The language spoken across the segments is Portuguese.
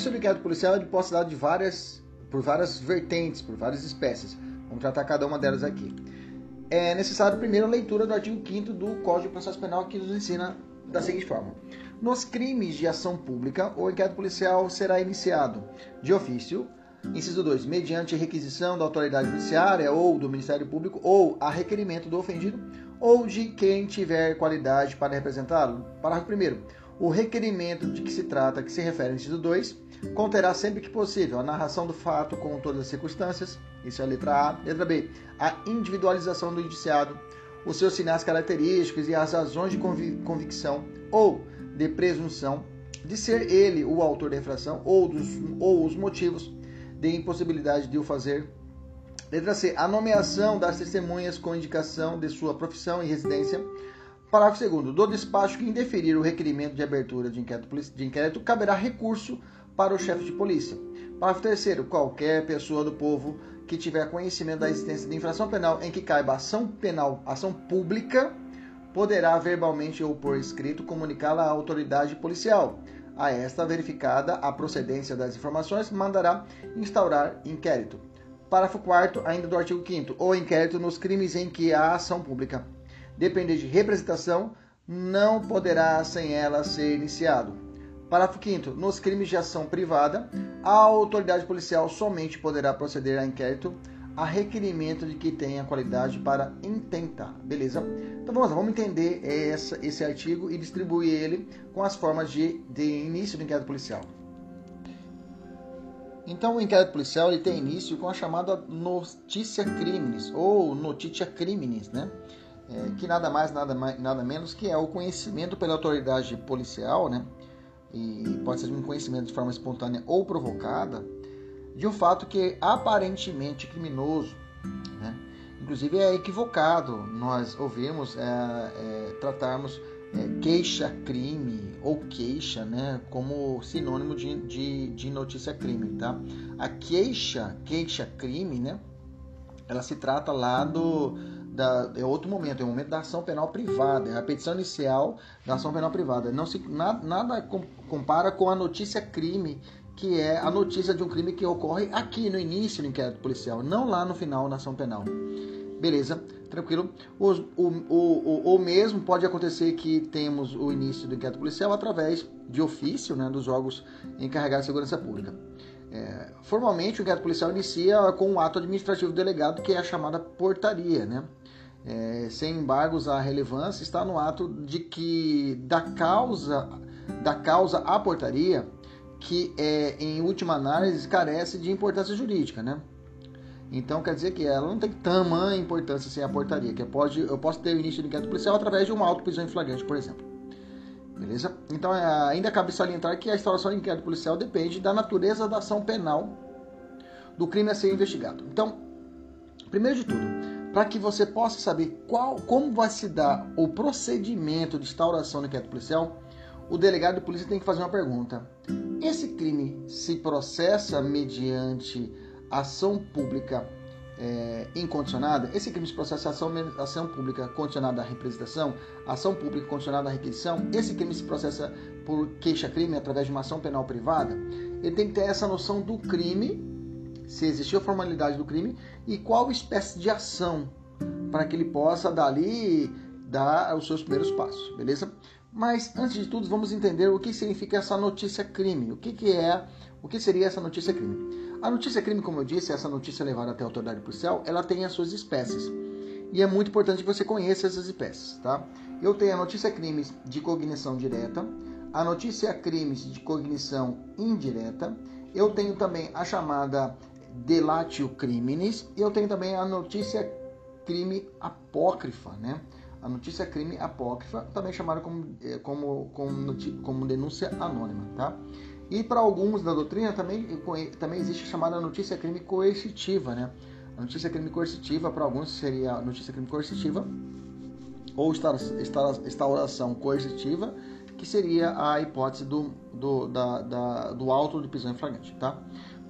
O início do inquérito policial é pode ser dado de várias, por várias vertentes, por várias espécies. Vamos tratar cada uma delas aqui. É necessário primeiro a leitura do artigo 5 do Código de Processo Penal que nos ensina da seguinte forma: Nos crimes de ação pública, o inquérito policial será iniciado de ofício, inciso 2, mediante requisição da autoridade judiciária ou do Ministério Público ou a requerimento do ofendido ou de quem tiver qualidade para representá-lo. Parágrafo 1 o requerimento de que se trata, que se refere ao inciso 2, conterá sempre que possível a narração do fato com todas as circunstâncias, isso é a letra A. Letra B, a individualização do indiciado, os seus sinais característicos e as razões de convicção ou de presunção de ser ele o autor da infração ou, dos, ou os motivos de impossibilidade de o fazer. Letra C. A nomeação das testemunhas com indicação de sua profissão e residência Parágrafo 2 Do despacho que indeferir o requerimento de abertura de inquérito, de inquérito caberá recurso para o chefe de polícia. Parágrafo 3 Qualquer pessoa do povo que tiver conhecimento da existência de infração penal em que caiba ação penal, ação pública, poderá verbalmente ou por escrito comunicá-la à autoridade policial. A esta, verificada a procedência das informações, mandará instaurar inquérito. Parágrafo 4 ainda do artigo 5 O inquérito nos crimes em que há ação pública depender de representação, não poderá sem ela ser iniciado. Parágrafo 5 Nos crimes de ação privada, a autoridade policial somente poderá proceder a inquérito a requerimento de que tenha qualidade para intentar. Beleza? Então vamos lá, vamos entender essa, esse artigo e distribuir ele com as formas de, de início do inquérito policial. Então o inquérito policial ele tem início com a chamada notícia crimes ou notícia crimes, né? É, que nada mais, nada, mais, nada menos que é o conhecimento pela autoridade policial, né? E pode ser um conhecimento de forma espontânea ou provocada, de um fato que é aparentemente criminoso, né? Inclusive é equivocado nós ouvimos é, é, tratarmos é, queixa-crime ou queixa, né, como sinônimo de, de, de notícia-crime, tá? A queixa, queixa-crime, né, ela se trata lá do da, é outro momento, é o momento da ação penal privada, é a petição inicial da ação penal privada. Não se, nada, nada compara com a notícia crime, que é a notícia de um crime que ocorre aqui no início do inquérito policial, não lá no final na ação penal. Beleza, tranquilo. O, o, o, o, mesmo pode acontecer que temos o início do inquérito policial através de ofício né, dos órgãos encarregados de segurança pública. É, formalmente, o inquérito policial inicia com um ato administrativo delegado, que é a chamada portaria, né? É, sem embargos a relevância está no ato de que da causa da causa à portaria que é, em última análise carece de importância jurídica, né? Então quer dizer que ela não tem tamanha importância sem a portaria, que pode, eu posso ter o início do inquérito policial através de uma auto-prisão em flagrante, por exemplo. Beleza? Então é, ainda cabe salientar que a instauração do inquérito policial depende da natureza da ação penal do crime a ser investigado. Então, primeiro de tudo, para que você possa saber qual, como vai se dar o procedimento de instauração do inquérito policial, o delegado de polícia tem que fazer uma pergunta. Esse crime se processa mediante ação pública é, incondicionada? Esse crime se processa ação, ação pública condicionada à representação? Ação pública condicionada à requisição? Esse crime se processa por queixa-crime através de uma ação penal privada? Ele tem que ter essa noção do crime se existiu a formalidade do crime e qual espécie de ação para que ele possa dali dar os seus primeiros passos, beleza? Mas antes de tudo, vamos entender o que significa essa notícia crime. O que, que é, o que seria essa notícia crime? A notícia crime, como eu disse, essa notícia levada até a autoridade policial, ela tem as suas espécies. E é muito importante que você conheça essas espécies, tá? Eu tenho a notícia crimes de cognição direta, a notícia crimes de cognição indireta, eu tenho também a chamada delatio criminis e eu tenho também a notícia crime apócrifa, né? A notícia crime apócrifa, também chamada como, eh, como, como, como denúncia anônima, tá? E para alguns da doutrina também, também existe a chamada notícia crime coercitiva, né? A notícia crime coercitiva, para alguns seria a notícia crime coercitiva ou instauração coercitiva, que seria a hipótese do, do, da, da, do auto de prisão em flagrante, tá?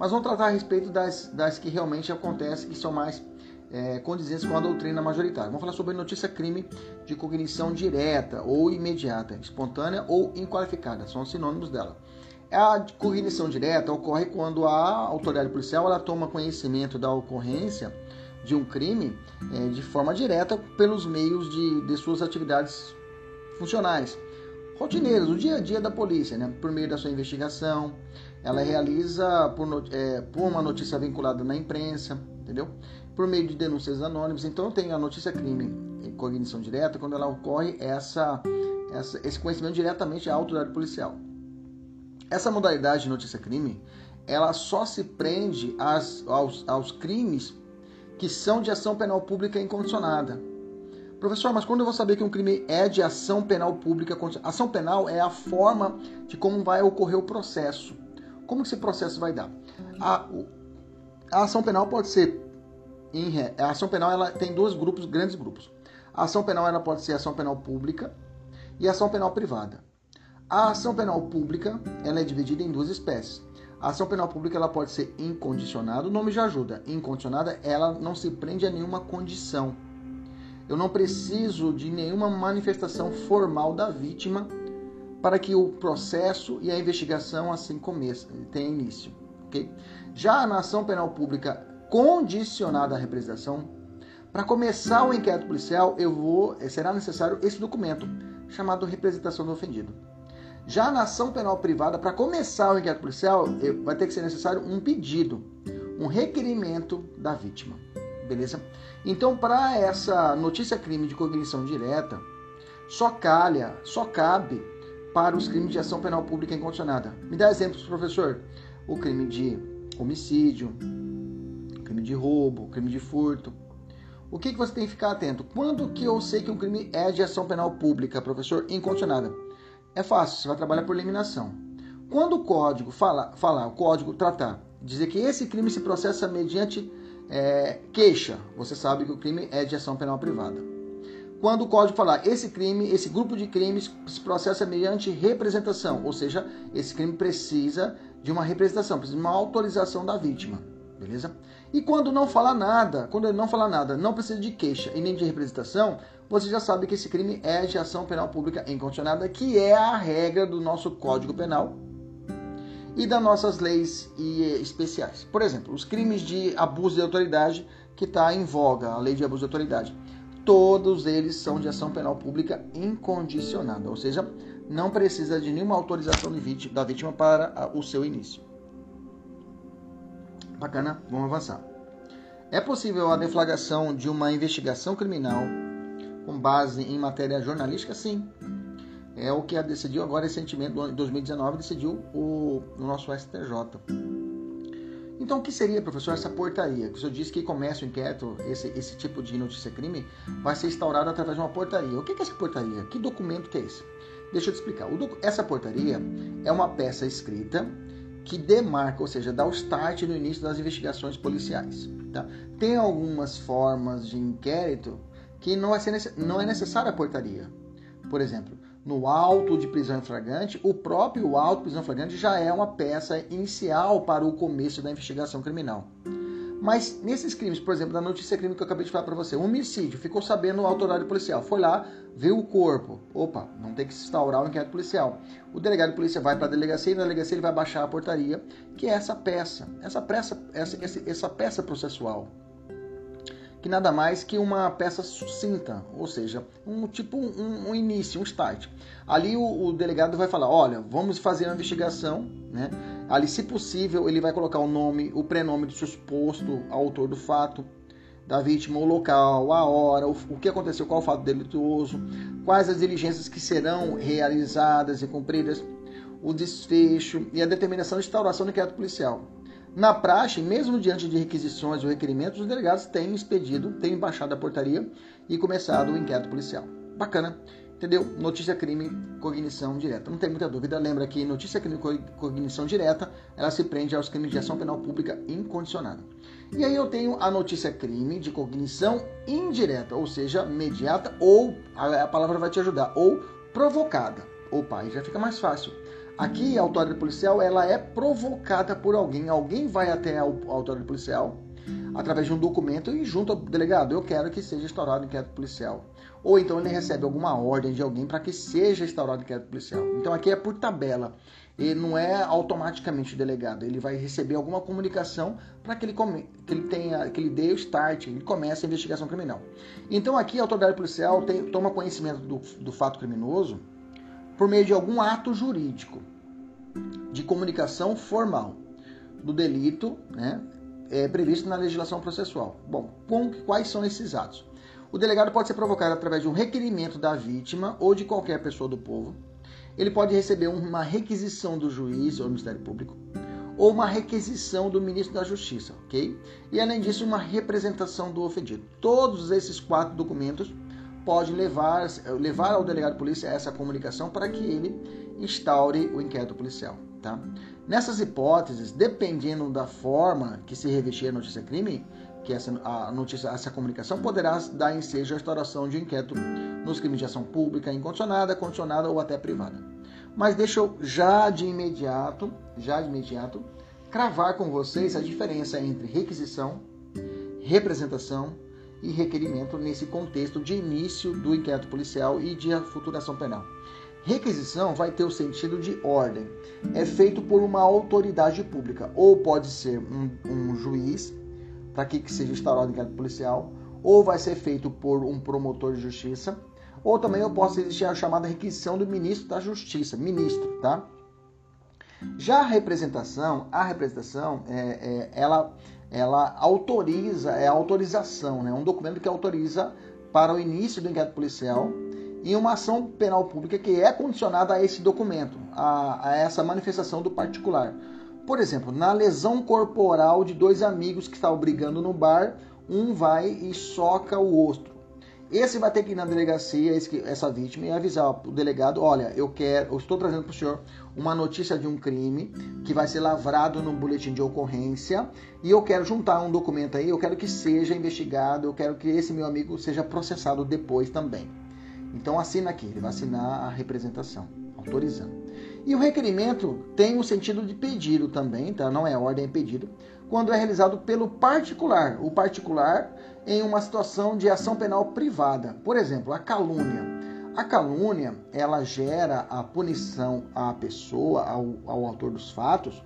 Mas vamos tratar a respeito das, das que realmente acontecem, que são mais é, condizentes com a doutrina majoritária. Vamos falar sobre notícia crime de cognição direta ou imediata, espontânea ou inqualificada, são sinônimos dela. A cognição direta ocorre quando a autoridade policial ela toma conhecimento da ocorrência de um crime é, de forma direta pelos meios de, de suas atividades funcionais, rotineiras, o dia a dia da polícia, né? por meio da sua investigação. Ela realiza por, é, por uma notícia vinculada na imprensa, entendeu? Por meio de denúncias anônimas. Então tem a notícia crime em cognição direta quando ela ocorre essa, essa, esse conhecimento diretamente à autoridade policial. Essa modalidade de notícia crime, ela só se prende às, aos, aos crimes que são de ação penal pública incondicionada. Professor, mas quando eu vou saber que um crime é de ação penal pública? Ação penal é a forma de como vai ocorrer o processo. Como que esse processo vai dar? A, a ação penal pode ser em, a ação penal ela tem dois grupos, grandes grupos. A ação penal ela pode ser ação penal pública e ação penal privada. A ação penal pública ela é dividida em duas espécies. A ação penal pública ela pode ser incondicionada, o nome já ajuda. Incondicionada, ela não se prende a nenhuma condição. Eu não preciso de nenhuma manifestação formal da vítima para que o processo e a investigação assim comece, tenha início. Okay? Já na ação penal pública condicionada à representação, para começar o inquérito policial, eu vou será necessário esse documento chamado representação do ofendido. Já na ação penal privada, para começar o inquérito policial, vai ter que ser necessário um pedido, um requerimento da vítima. Beleza? Então, para essa notícia crime de cognição direta, só calha, só cabe para os crimes de ação penal pública incondicionada. Me dá exemplos, professor. O crime de homicídio, crime de roubo, crime de furto. O que, que você tem que ficar atento? Quando que eu sei que um crime é de ação penal pública, professor, incondicionada? É fácil, você vai trabalhar por eliminação. Quando o código falar, falar o código tratar, dizer que esse crime se processa mediante é, queixa, você sabe que o crime é de ação penal privada. Quando o código falar esse crime, esse grupo de crimes se processa mediante representação, ou seja, esse crime precisa de uma representação, precisa de uma autorização da vítima, beleza? E quando não fala nada, quando ele não fala nada, não precisa de queixa e nem de representação, você já sabe que esse crime é de ação penal pública incondicionada, que é a regra do nosso Código Penal e das nossas leis especiais. Por exemplo, os crimes de abuso de autoridade que está em voga, a lei de abuso de autoridade. Todos eles são de ação penal pública incondicionada, ou seja, não precisa de nenhuma autorização da vítima para o seu início. Bacana, vamos avançar. É possível a deflagração de uma investigação criminal com base em matéria jornalística? Sim. É o que decidiu agora recentemente, em 2019, decidiu o, o nosso STJ. Então, o que seria, professor, essa portaria? O senhor disse que começa o inquérito, esse, esse tipo de notícia-crime, vai ser instaurado através de uma portaria. O que é essa portaria? Que documento que é esse? Deixa eu te explicar. essa portaria é uma peça escrita que demarca, ou seja, dá o start no início das investigações policiais. Tá? Tem algumas formas de inquérito que não, é, não é necessária a portaria. Por exemplo, no auto de prisão em flagrante, o próprio auto de prisão em flagrante já é uma peça inicial para o começo da investigação criminal. Mas nesses crimes, por exemplo, da notícia crime que eu acabei de falar para você, homicídio, ficou sabendo o autoridade policial, foi lá, viu o corpo. Opa, não tem que se instaurar o um inquérito policial. O delegado de polícia vai para a delegacia e na delegacia ele vai baixar a portaria, que é essa peça, essa peça, essa, essa peça processual que nada mais que uma peça sucinta, ou seja, um tipo um, um início, um start. Ali o, o, delegado vai falar, olha, vamos fazer uma investigação, né? Ali, se possível, ele vai colocar o nome, o prenome do suposto autor do fato, da vítima, o local, a hora, o, o que aconteceu, qual o fato delituoso, quais as diligências que serão realizadas e cumpridas, o desfecho e a determinação de instauração do inquérito policial. Na praxe, mesmo diante de requisições ou requerimentos, os delegados têm expedido, têm baixado a portaria e começado o inquérito policial. Bacana, entendeu? Notícia crime, cognição direta. Não tem muita dúvida, lembra que notícia crime, cognição direta, ela se prende aos crimes de ação penal pública incondicionada. E aí eu tenho a notícia crime de cognição indireta, ou seja, mediata ou a palavra vai te ajudar, ou provocada. Opa, aí já fica mais fácil. Aqui a autoridade policial ela é provocada por alguém. Alguém vai até a autoridade policial através de um documento e junto ao delegado, eu quero que seja instaurado inquérito policial. Ou então ele recebe alguma ordem de alguém para que seja instaurado inquérito policial. Então aqui é por tabela. E não é automaticamente o delegado. Ele vai receber alguma comunicação para que ele, come, que ele tenha, que ele dê o start, ele comece a investigação criminal. Então aqui a autoridade policial tem, toma conhecimento do, do fato criminoso por meio de algum ato jurídico de comunicação formal do delito né, é, previsto na legislação processual. Bom, com, quais são esses atos? O delegado pode ser provocado através de um requerimento da vítima ou de qualquer pessoa do povo. Ele pode receber uma requisição do juiz ou do Ministério Público ou uma requisição do ministro da Justiça, ok? E além disso, uma representação do ofendido. Todos esses quatro documentos pode levar, levar ao delegado de polícia essa comunicação para que ele instaure o inquérito policial. Tá? Nessas hipóteses, dependendo da forma que se revestir a notícia crime, que essa a notícia, essa comunicação poderá dar ensejo à instauração de inquérito nos crimes de ação pública incondicionada, condicionada ou até privada. Mas deixa eu já de imediato, já de imediato, cravar com vocês a diferença entre requisição, representação e requerimento nesse contexto de início do inquérito policial e de futura ação penal. Requisição vai ter o sentido de ordem. É feito por uma autoridade pública, ou pode ser um, um juiz, para que, que seja instaurado o inquérito policial, ou vai ser feito por um promotor de justiça, ou também eu posso existir a chamada requisição do ministro da Justiça, ministro, tá? Já a representação, a representação, é, é, ela ela autoriza, é autorização, né? um documento que autoriza para o início do inquérito policial e uma ação penal pública que é condicionada a esse documento, a, a essa manifestação do particular. Por exemplo, na lesão corporal de dois amigos que estavam brigando no bar, um vai e soca o outro. Esse vai ter que ir na delegacia, essa vítima, e avisar o delegado: olha, eu quero, eu estou trazendo para o senhor uma notícia de um crime que vai ser lavrado no boletim de ocorrência e eu quero juntar um documento aí, eu quero que seja investigado, eu quero que esse meu amigo seja processado depois também. Então assina aqui, ele vai assinar a representação, autorizando. E o requerimento tem o sentido de pedido também, tá? Não é ordem, é pedido, quando é realizado pelo particular. O particular em uma situação de ação penal privada. Por exemplo, a calúnia. A calúnia, ela gera a punição à pessoa, ao, ao autor dos fatos,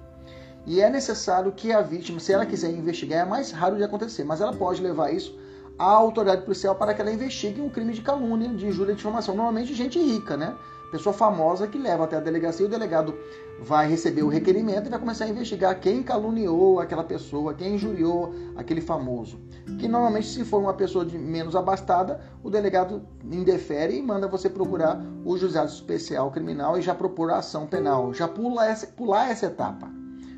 e é necessário que a vítima, se ela quiser investigar, é mais raro de acontecer, mas ela pode levar isso à autoridade policial para que ela investigue um crime de calúnia, de injúria de difamação. Normalmente gente rica, né? Pessoa famosa que leva até a delegacia e o delegado vai receber o requerimento e vai começar a investigar quem caluniou aquela pessoa, quem injuriou aquele famoso. Que normalmente, se for uma pessoa de menos abastada, o delegado indefere e manda você procurar o juizado especial criminal e já propor a ação penal. Já pula essa, pular essa etapa.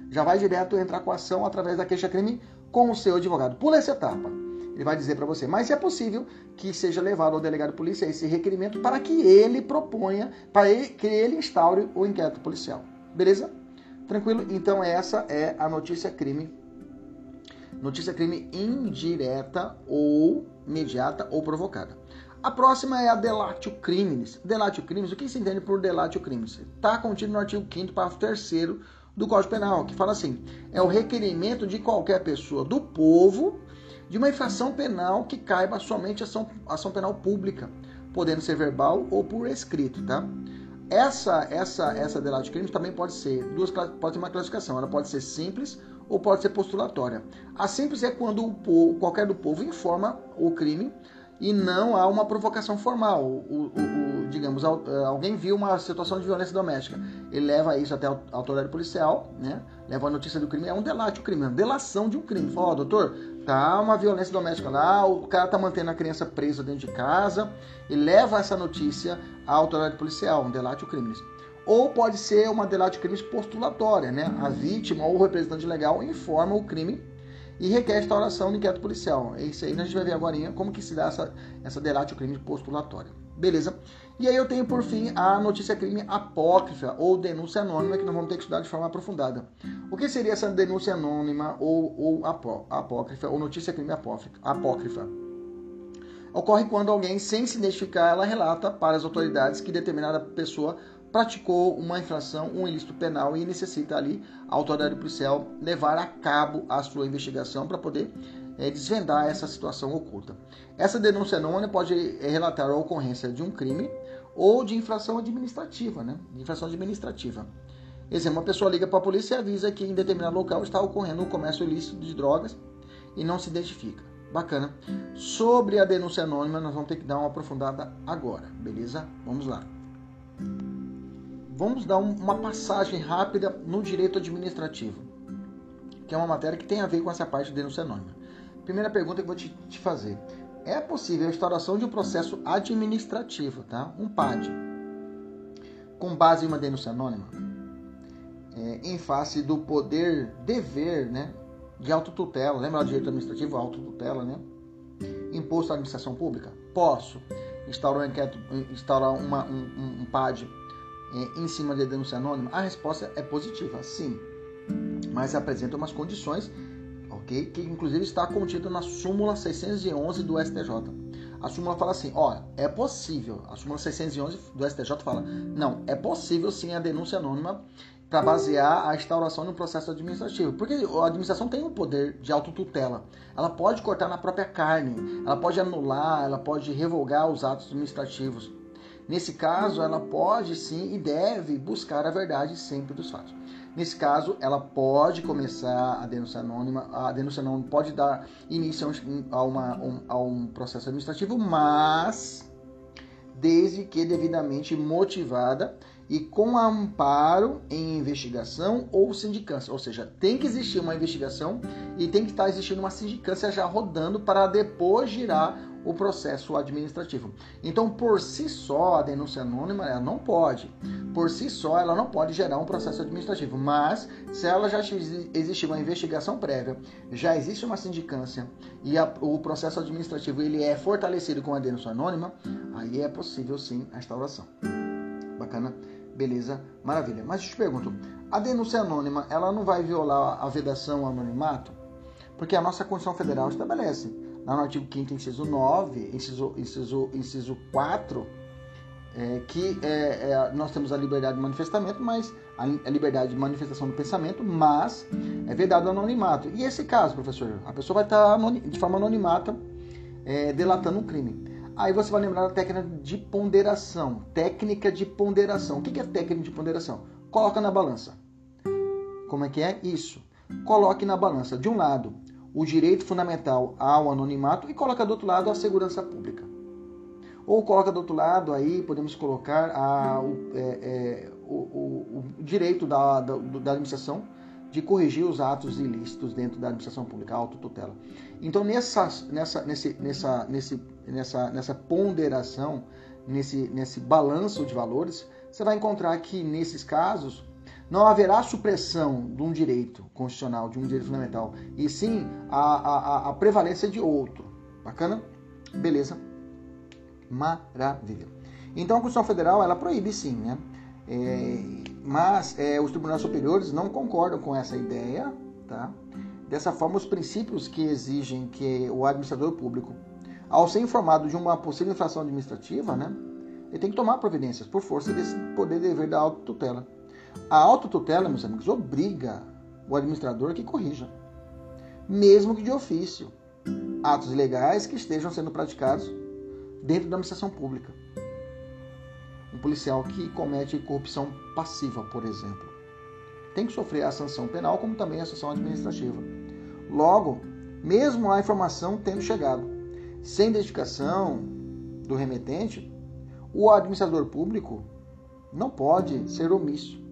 Já vai direto entrar com a ação através da queixa-crime com o seu advogado. Pula essa etapa. Ele vai dizer para você, mas é possível que seja levado ao delegado de polícia esse requerimento para que ele proponha, para que ele instaure o inquérito policial. Beleza? Tranquilo? Então essa é a notícia crime. Notícia crime indireta ou imediata ou provocada. A próxima é a delatio criminis. Delatio criminis, o que se entende por delatio criminis? Está contido no artigo 5 parágrafo 3 do Código Penal, que fala assim: é o requerimento de qualquer pessoa do povo de uma infração penal que caiba somente ação, ação penal pública, podendo ser verbal ou por escrito, tá? Essa essa essa delata de crimes também pode ser duas pode ter uma classificação, ela pode ser simples ou pode ser postulatória. A simples é quando o povo, qualquer do povo informa o crime e não há uma provocação formal. O, o, o, digamos, eh, alguém viu uma situação de violência doméstica, ele leva isso até a autoridade policial, né? leva a notícia do crime, é um delate o crime, é uma delação de um crime. Fala, oh, doutor, tá uma violência doméstica lá, o cara tá mantendo a criança presa dentro de casa, e leva essa notícia à autoridade policial, um delate o crime. Ou pode ser uma delate crime postulatória, né? A vítima ou o representante legal informa o crime e requer instauração de inquérito policial. É isso aí, a gente vai ver agora como que se dá essa, essa delate crime postulatória. Beleza? E aí eu tenho por fim a notícia crime apócrifa ou denúncia anônima que nós vamos ter que estudar de forma aprofundada. O que seria essa denúncia anônima ou, ou apó, apócrifa ou notícia crime apócrifa? Ocorre quando alguém, sem se identificar, ela relata para as autoridades que determinada pessoa praticou uma infração, um ilícito penal e necessita ali a autoridade policial levar a cabo a sua investigação para poder é, desvendar essa situação oculta. Essa denúncia anônima pode é, relatar a ocorrência de um crime ou de infração administrativa, né? De infração administrativa. Exemplo, uma pessoa liga para a polícia e avisa que em determinado local está ocorrendo um comércio ilícito de drogas e não se identifica. Bacana. Sobre a denúncia anônima, nós vamos ter que dar uma aprofundada agora, beleza? Vamos lá vamos dar uma passagem rápida no direito administrativo, que é uma matéria que tem a ver com essa parte de denúncia anônima. Primeira pergunta que eu vou te fazer: é possível a instauração de um processo administrativo, tá? Um PAD, com base em uma denúncia anônima, é, em face do poder dever, né, de autotutela? Lembra do direito administrativo, autotutela, né? Imposto à administração pública? Posso instaurar, um inquérito, instaurar uma, um, um PAD é, em cima da denúncia anônima? A resposta é positiva, sim. Mas apresenta umas condições, ok? Que inclusive está contido na súmula 611 do STJ. A súmula fala assim: ó, é possível. A súmula 611 do STJ fala: não, é possível sim a denúncia anônima para basear a instauração de um processo administrativo. Porque a administração tem o um poder de autotutela. Ela pode cortar na própria carne, ela pode anular, ela pode revogar os atos administrativos. Nesse caso, ela pode sim e deve buscar a verdade sempre dos fatos. Nesse caso, ela pode começar a denúncia anônima, a denúncia anônima pode dar início a, uma, um, a um processo administrativo, mas desde que devidamente motivada e com amparo em investigação ou sindicância. Ou seja, tem que existir uma investigação e tem que estar existindo uma sindicância já rodando para depois girar o processo administrativo. Então, por si só, a denúncia anônima ela não pode. Por si só, ela não pode gerar um processo administrativo. Mas, se ela já existe uma investigação prévia, já existe uma sindicância e a, o processo administrativo ele é fortalecido com a denúncia anônima, aí é possível sim a instauração. Bacana? Beleza? Maravilha. Mas eu te pergunto, a denúncia anônima, ela não vai violar a vedação ao anonimato? Porque a nossa Constituição Federal estabelece lá no artigo 5 inciso 9, inciso, inciso, inciso 4, é, que é, é, nós temos a liberdade de manifestamento, mas a, a, liberdade de manifestação do pensamento, mas é vedado o anonimato. E esse caso, professor, a pessoa vai estar de forma anonimata é, delatando um crime. Aí você vai lembrar da técnica de ponderação. Técnica de ponderação. O que é técnica de ponderação? Coloca na balança. Como é que é isso? Coloque na balança, de um lado, o direito fundamental ao anonimato e coloca do outro lado a segurança pública. Ou coloca do outro lado, aí podemos colocar a, o, é, é, o, o, o, direito da, da, da, administração de corrigir os atos ilícitos dentro da administração pública, a autotutela. Então, nessa, nessa, nesse, nessa, nesse, nessa, nessa ponderação, nesse, nesse balanço de valores, você vai encontrar que, nesses casos, não haverá supressão de um direito constitucional, de um direito fundamental, e sim a, a, a prevalência de outro. Bacana? Beleza? Maravilha. Então a Constituição Federal ela proíbe sim, né? É, mas é, os tribunais superiores não concordam com essa ideia, tá? Dessa forma, os princípios que exigem que o administrador público, ao ser informado de uma possível infração administrativa, né, ele tem que tomar providências por força desse poder dever da autotutela. A autotutela, meus amigos, obriga o administrador que corrija, mesmo que de ofício, atos ilegais que estejam sendo praticados dentro da administração pública. Um policial que comete corrupção passiva, por exemplo, tem que sofrer a sanção penal como também a sanção administrativa. Logo, mesmo a informação tendo chegado sem identificação do remetente, o administrador público não pode ser omisso.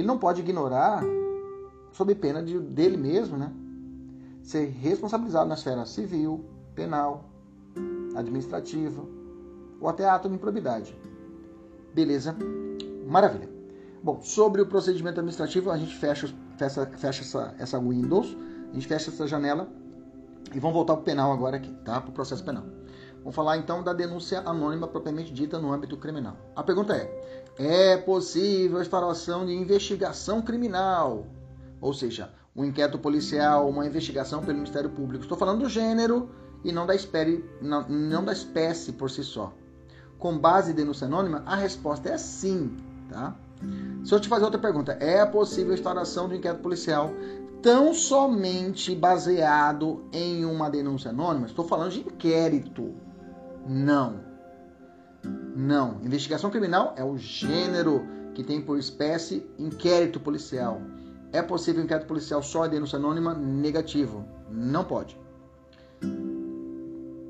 Ele não pode ignorar, sob pena de, dele mesmo, né? ser responsabilizado na esfera civil, penal, administrativa ou até ato de improbidade. Beleza? Maravilha. Bom, sobre o procedimento administrativo, a gente fecha, fecha, fecha essa, essa Windows, a gente fecha essa janela e vamos voltar para o penal agora aqui, tá? Para o processo penal. Vamos falar então da denúncia anônima propriamente dita no âmbito criminal. A pergunta é: é possível a instauração de investigação criminal? Ou seja, um inquérito policial, uma investigação pelo Ministério Público. Estou falando do gênero e não da, espécie, não, não da espécie por si só. Com base em denúncia anônima, a resposta é sim, tá? Se eu te fazer outra pergunta, é possível a instauração de um inquérito policial tão somente baseado em uma denúncia anônima? Estou falando de inquérito. Não. Não. Investigação criminal é o gênero que tem por espécie inquérito policial. É possível inquérito policial só em denúncia anônima? Negativo. Não pode.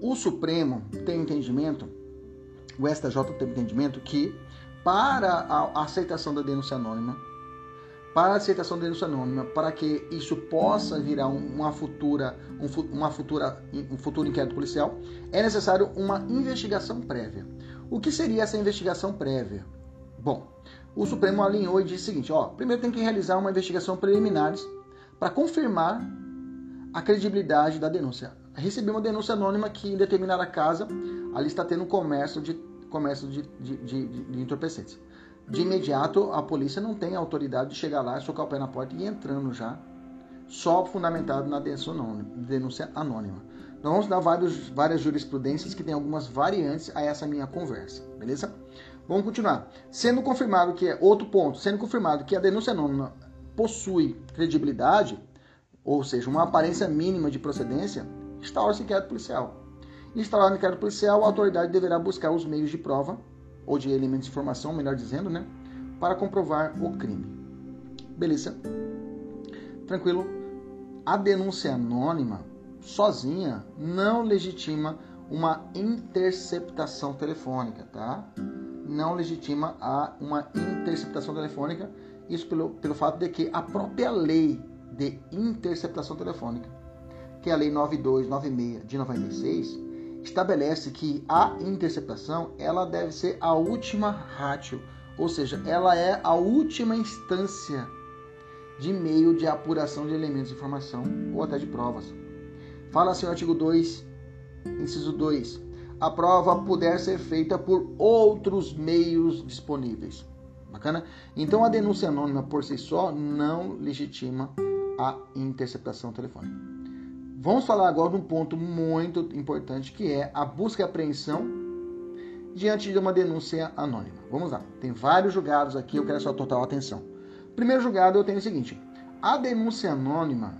O Supremo tem entendimento, o STJ tem entendimento que para a aceitação da denúncia anônima, para a aceitação da denúncia anônima, para que isso possa virar uma futura, um, uma futura, um futuro inquérito policial, é necessário uma investigação prévia. O que seria essa investigação prévia? Bom, o Supremo alinhou e disse o seguinte: ó, primeiro tem que realizar uma investigação preliminares para confirmar a credibilidade da denúncia. Recebi uma denúncia anônima que em determinada casa ali está tendo comércio de comércio de, de, de, de entorpecentes. De imediato, a polícia não tem autoridade de chegar lá, socar o pé na porta e ir entrando já, só fundamentado na denúncia anônima. Nós vamos dar vários, várias jurisprudências que tem algumas variantes a essa minha conversa, beleza? Vamos continuar. Sendo confirmado que é outro ponto, sendo confirmado que a denúncia anônima possui credibilidade, ou seja, uma aparência mínima de procedência, instaura-se inquérito policial. Instaurado inquérito policial, a autoridade deverá buscar os meios de prova, ou de elementos de informação, melhor dizendo, né, para comprovar o crime. Beleza? Tranquilo? A denúncia anônima, sozinha, não legitima uma interceptação telefônica, tá? não legitima a uma interceptação telefônica, isso pelo, pelo fato de que a própria lei de interceptação telefônica, que é a Lei 9296 de 96, estabelece que a interceptação ela deve ser a última ratio, ou seja, ela é a última instância de meio de apuração de elementos de informação ou até de provas. Fala assim o artigo 2, inciso 2 a prova puder ser feita por outros meios disponíveis. Bacana? Então a denúncia anônima por si só não legitima a interceptação telefônica. Vamos falar agora de um ponto muito importante que é a busca e apreensão diante de uma denúncia anônima. Vamos lá. Tem vários julgados aqui, eu quero só total atenção. Primeiro julgado eu tenho o seguinte: a denúncia anônima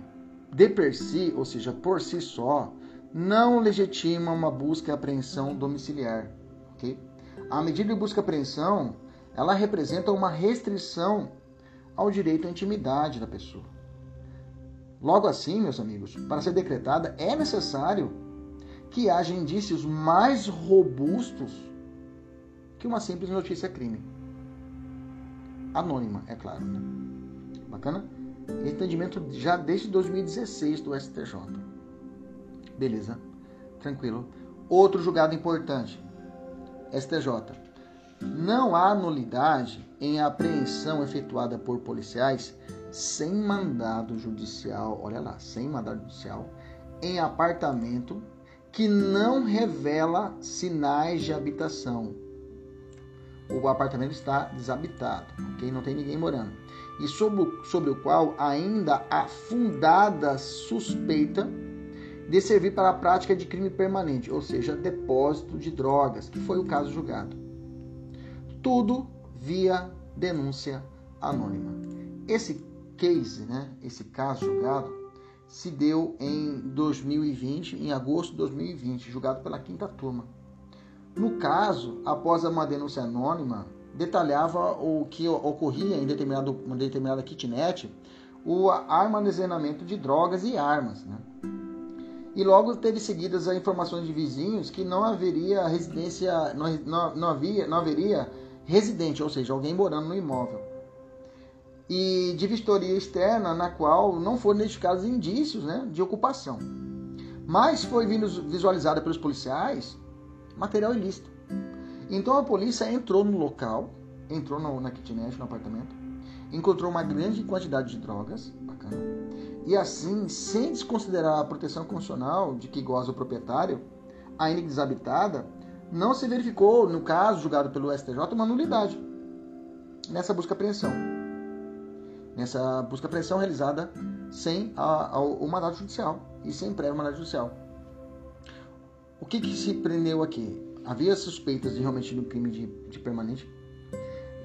de per si, ou seja, por si só, não legitima uma busca e apreensão domiciliar. Okay? A medida de busca e apreensão ela representa uma restrição ao direito à intimidade da pessoa. Logo assim, meus amigos, para ser decretada é necessário que haja indícios mais robustos que uma simples notícia crime. Anônima, é claro. Né? Bacana? Entendimento já desde 2016 do STJ. Beleza, tranquilo. Outro julgado importante, STJ. Não há nulidade em apreensão efetuada por policiais sem mandado judicial, olha lá, sem mandado judicial, em apartamento que não revela sinais de habitação. O apartamento está desabitado, ok? Não tem ninguém morando. E sobre, sobre o qual ainda há fundada suspeita de servir para a prática de crime permanente, ou seja, depósito de drogas, que foi o caso julgado. Tudo via denúncia anônima. Esse case, né, esse caso julgado, se deu em 2020, em agosto de 2020, julgado pela quinta turma. No caso, após uma denúncia anônima detalhava o que ocorria em determinado, uma determinada kitnet, o armazenamento de drogas e armas. Né? E logo teve seguidas as informações de vizinhos que não haveria residência, não, não, havia, não haveria residente, ou seja, alguém morando no imóvel. E de vistoria externa, na qual não foram identificados indícios né, de ocupação. Mas foi visualizada pelos policiais material ilícito. Então a polícia entrou no local, entrou no, na kitnet, no apartamento, encontrou uma grande quantidade de drogas, bacana, e assim, sem desconsiderar a proteção constitucional de que goza o proprietário, ainda desabitada, não se verificou, no caso julgado pelo STJ, uma nulidade nessa busca-apreensão. Nessa busca-apreensão realizada sem a, a, o mandato judicial e sem prévio mandato judicial. O que, que se prendeu aqui? Havia suspeitas de realmente um crime de, de permanente.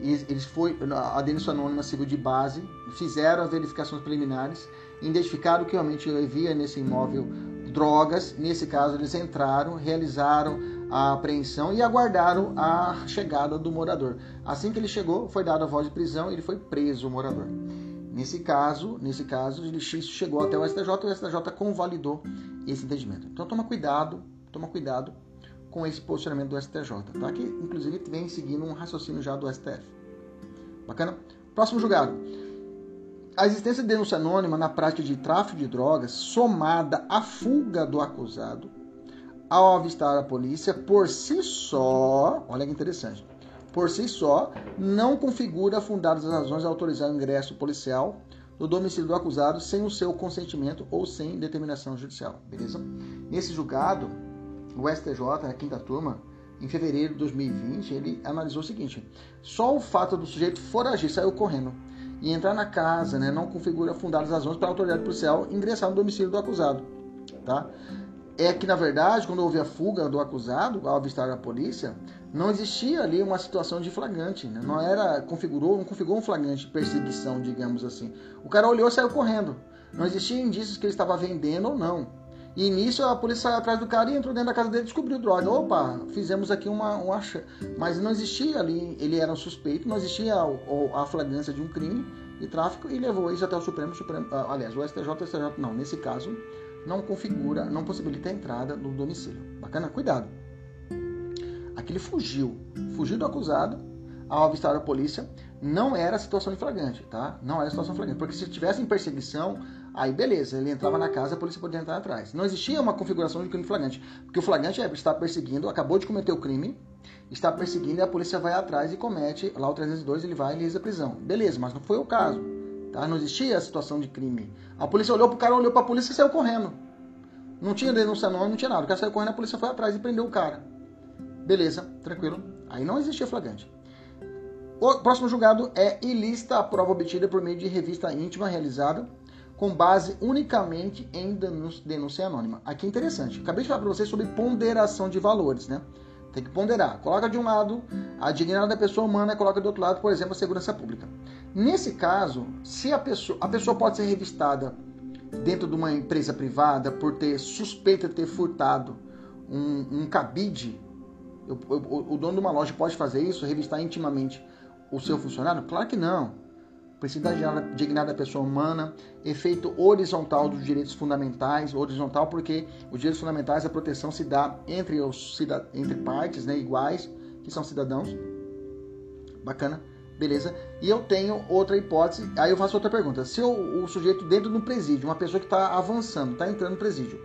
E eles foi a denúncia anônima civil de base, fizeram as verificações preliminares, identificaram que realmente havia nesse imóvel drogas. Nesse caso, eles entraram, realizaram a apreensão e aguardaram a chegada do morador. Assim que ele chegou, foi dada a voz de prisão e ele foi preso, o morador. Nesse caso, nesse caso, ele chegou até o STJ e o STJ convalidou esse entendimento. Então toma cuidado, toma cuidado com esse posicionamento do STJ, tá? Que inclusive vem seguindo um raciocínio já do STF. Bacana? Próximo julgado. A existência de denúncia anônima na prática de tráfico de drogas, somada à fuga do acusado, ao avistar a polícia, por si só, olha que interessante, por si só, não configura fundadas as razões de autorizar o ingresso policial no domicílio do acusado sem o seu consentimento ou sem determinação judicial, beleza? Nesse julgado, o STJ, a quinta turma, em fevereiro de 2020, ele analisou o seguinte: só o fato do sujeito foragir, saiu correndo e entrar na casa, né, não configura fundadas razões para a autoridade policial ingressar no domicílio do acusado, tá? é que, na verdade, quando houve a fuga do acusado, ao avistar a polícia, não existia ali uma situação de flagrante, né? não era configurou, não configurou um flagrante de perseguição, digamos assim. O cara olhou e saiu correndo. Não existia indícios que ele estava vendendo ou não. E nisso a polícia saiu atrás do cara e entrou dentro da casa dele e descobriu droga. Opa, fizemos aqui uma, uma. Mas não existia ali, ele era um suspeito, não existia a, a flagrância de um crime de tráfico e levou isso até o Supremo. Supremo ah, aliás, o STJ, o STJ, não, nesse caso, não configura, não possibilita a entrada no domicílio. Bacana? Cuidado. Aqui ele fugiu, fugiu do acusado ao avistar a polícia, não era situação de flagrante, tá? Não era situação flagrante, porque se tivesse em perseguição, aí beleza, ele entrava na casa, a polícia podia entrar atrás. Não existia uma configuração de crime flagrante, porque o flagrante é estar perseguindo, acabou de cometer o crime, está perseguindo e a polícia vai atrás e comete, lá o 302 ele vai e realiza a prisão. Beleza, mas não foi o caso. Tá? Não existia a situação de crime. A polícia olhou pro cara, olhou pra polícia e saiu correndo. Não tinha denúncia não, não tinha nada. O cara saiu correndo, a polícia foi atrás e prendeu o cara. Beleza, tranquilo. Aí não existia flagrante. O próximo julgado é ilícita a prova obtida por meio de revista íntima realizada com base unicamente em denúncia anônima. Aqui é interessante. Acabei de falar para vocês sobre ponderação de valores, né? Tem que ponderar. Coloca de um lado a dignidade da pessoa humana, coloca do outro lado, por exemplo, a segurança pública. Nesse caso, se a pessoa, a pessoa pode ser revistada dentro de uma empresa privada por ter suspeita de ter furtado um, um cabide, o, dono de uma loja pode fazer isso, revistar intimamente o seu funcionário? Claro que não. Precisa da dignidade da pessoa humana, efeito horizontal dos direitos fundamentais, horizontal porque os direitos fundamentais, a proteção se dá entre, os, entre partes né, iguais, que são cidadãos. Bacana beleza? E eu tenho outra hipótese, aí eu faço outra pergunta. Se o, o sujeito dentro do presídio, uma pessoa que está avançando, está entrando no presídio,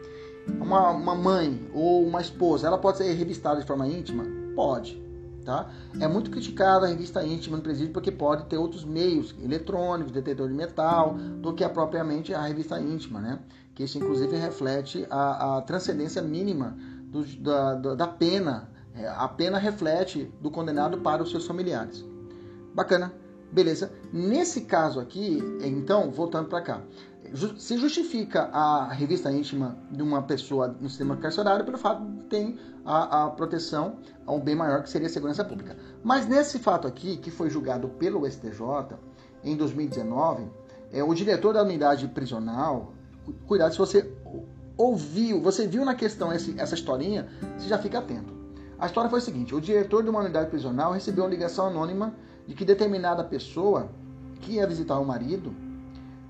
uma, uma mãe ou uma esposa, ela pode ser revistada de forma íntima? Pode. Tá? É muito criticada a revista íntima no presídio porque pode ter outros meios eletrônicos, detetor de metal, do que a propriamente a revista íntima, né? Que isso inclusive reflete a, a transcendência mínima do, da, da pena. É, a pena reflete do condenado para os seus familiares. Bacana, beleza. Nesse caso aqui, então, voltando para cá, se justifica a revista íntima de uma pessoa no sistema carcerário pelo fato de ter a, a proteção a um bem maior que seria a segurança pública. Mas nesse fato aqui, que foi julgado pelo STJ em 2019, é, o diretor da unidade prisional, cuidado se você ouviu, você viu na questão esse, essa historinha, você já fica atento. A história foi a seguinte: o diretor de uma unidade prisional recebeu uma ligação anônima de que determinada pessoa que ia visitar o marido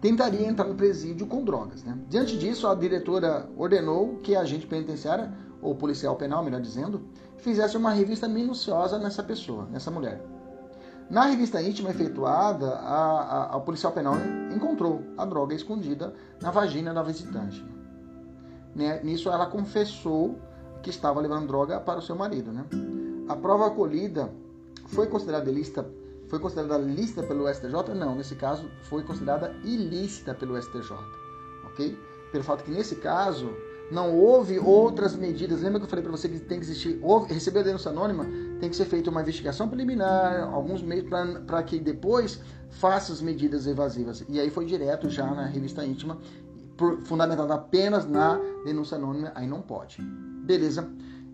tentaria entrar no presídio com drogas. Né? Diante disso, a diretora ordenou que a agente penitenciária, ou policial penal, melhor dizendo, fizesse uma revista minuciosa nessa pessoa, nessa mulher. Na revista íntima efetuada, a, a, a policial penal encontrou a droga escondida na vagina da visitante. Né? Nisso, ela confessou que estava levando droga para o seu marido. Né? A prova acolhida foi considerada lista foi considerada lícita pelo STJ? Não, nesse caso foi considerada ilícita pelo STJ, ok? Pelo fato que nesse caso não houve outras medidas. Lembra que eu falei para você que tem que existir, houve, receber a denúncia anônima, tem que ser feita uma investigação preliminar, alguns meios para que depois faça as medidas evasivas. E aí foi direto já na revista íntima, por, fundamentado apenas na denúncia anônima, aí não pode. Beleza?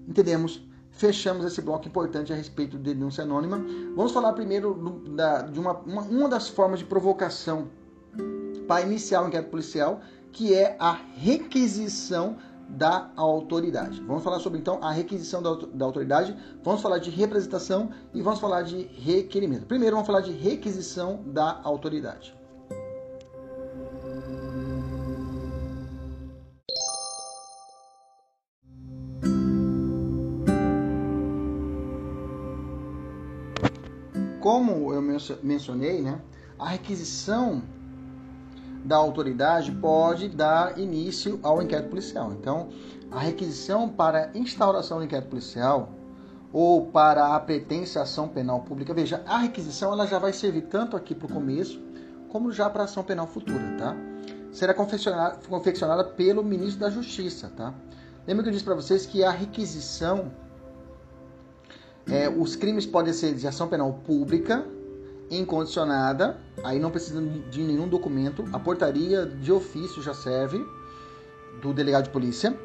Entendemos fechamos esse bloco importante a respeito de denúncia anônima. Vamos falar primeiro da, de uma, uma, uma das formas de provocação para iniciar o inquérito policial, que é a requisição da autoridade. Vamos falar sobre então a requisição da, da autoridade, vamos falar de representação e vamos falar de requerimento. Primeiro vamos falar de requisição da autoridade. Eu mencionei, né, a requisição da autoridade pode dar início ao inquérito policial. Então, a requisição para instauração do inquérito policial ou para a pretensação penal pública, veja, a requisição ela já vai servir tanto aqui para o começo como já para a ação penal futura, tá? Será confeccionada pelo ministro da Justiça, tá? Lembra que eu disse para vocês que a requisição é, os crimes podem ser de ação penal pública, incondicionada, aí não precisa de nenhum documento, a portaria de ofício já serve, do delegado de polícia,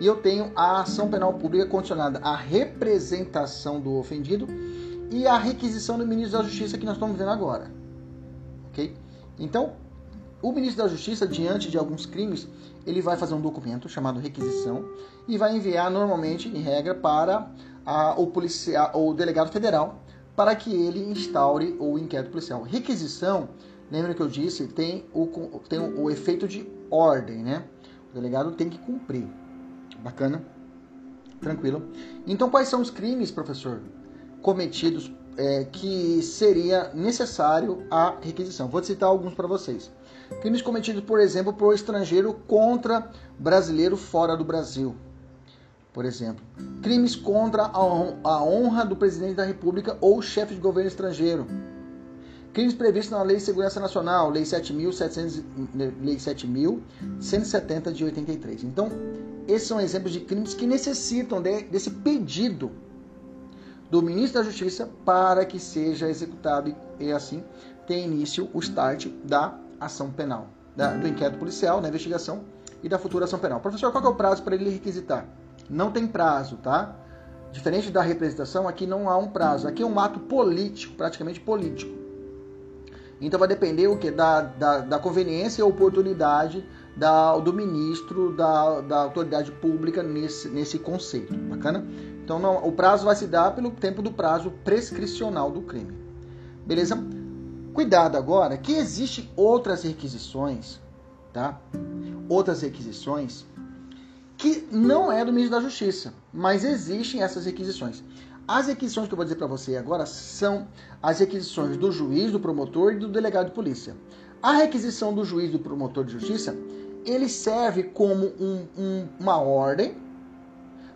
e eu tenho a ação penal pública condicionada à representação do ofendido e à requisição do ministro da Justiça que nós estamos vendo agora. Ok? Então, o ministro da Justiça, diante de alguns crimes, ele vai fazer um documento chamado requisição e vai enviar normalmente, em regra, para a, o, policial, o delegado federal para que ele instaure o inquérito policial. Requisição, lembra que eu disse, tem o, tem o efeito de ordem, né? O delegado tem que cumprir. Bacana? Tranquilo. Então, quais são os crimes, professor, cometidos é, que seria necessário a requisição? Vou citar alguns para vocês. Crimes cometidos, por exemplo, por estrangeiro contra brasileiro fora do Brasil por exemplo. Crimes contra a honra do presidente da República ou chefe de governo estrangeiro. Crimes previstos na Lei de Segurança Nacional, Lei 7.170 de 83. Então, esses são exemplos de crimes que necessitam de, desse pedido do ministro da Justiça para que seja executado e assim tenha início o start da ação penal, da, do inquérito policial, da investigação e da futura ação penal. Professor, qual é o prazo para ele requisitar? Não tem prazo, tá? Diferente da representação, aqui não há um prazo. Aqui é um ato político, praticamente político. Então vai depender o que da, da, da, conveniência e oportunidade da, do ministro, da, da autoridade pública nesse, nesse conceito. Bacana? Então não, o prazo vai se dar pelo tempo do prazo prescricional do crime. Beleza? Cuidado agora que existem outras requisições, tá? Outras requisições que não é do ministro da Justiça, mas existem essas requisições. As requisições que eu vou dizer para você agora são as requisições do juiz, do promotor e do delegado de polícia. A requisição do juiz, do promotor de justiça, ele serve como um, um, uma ordem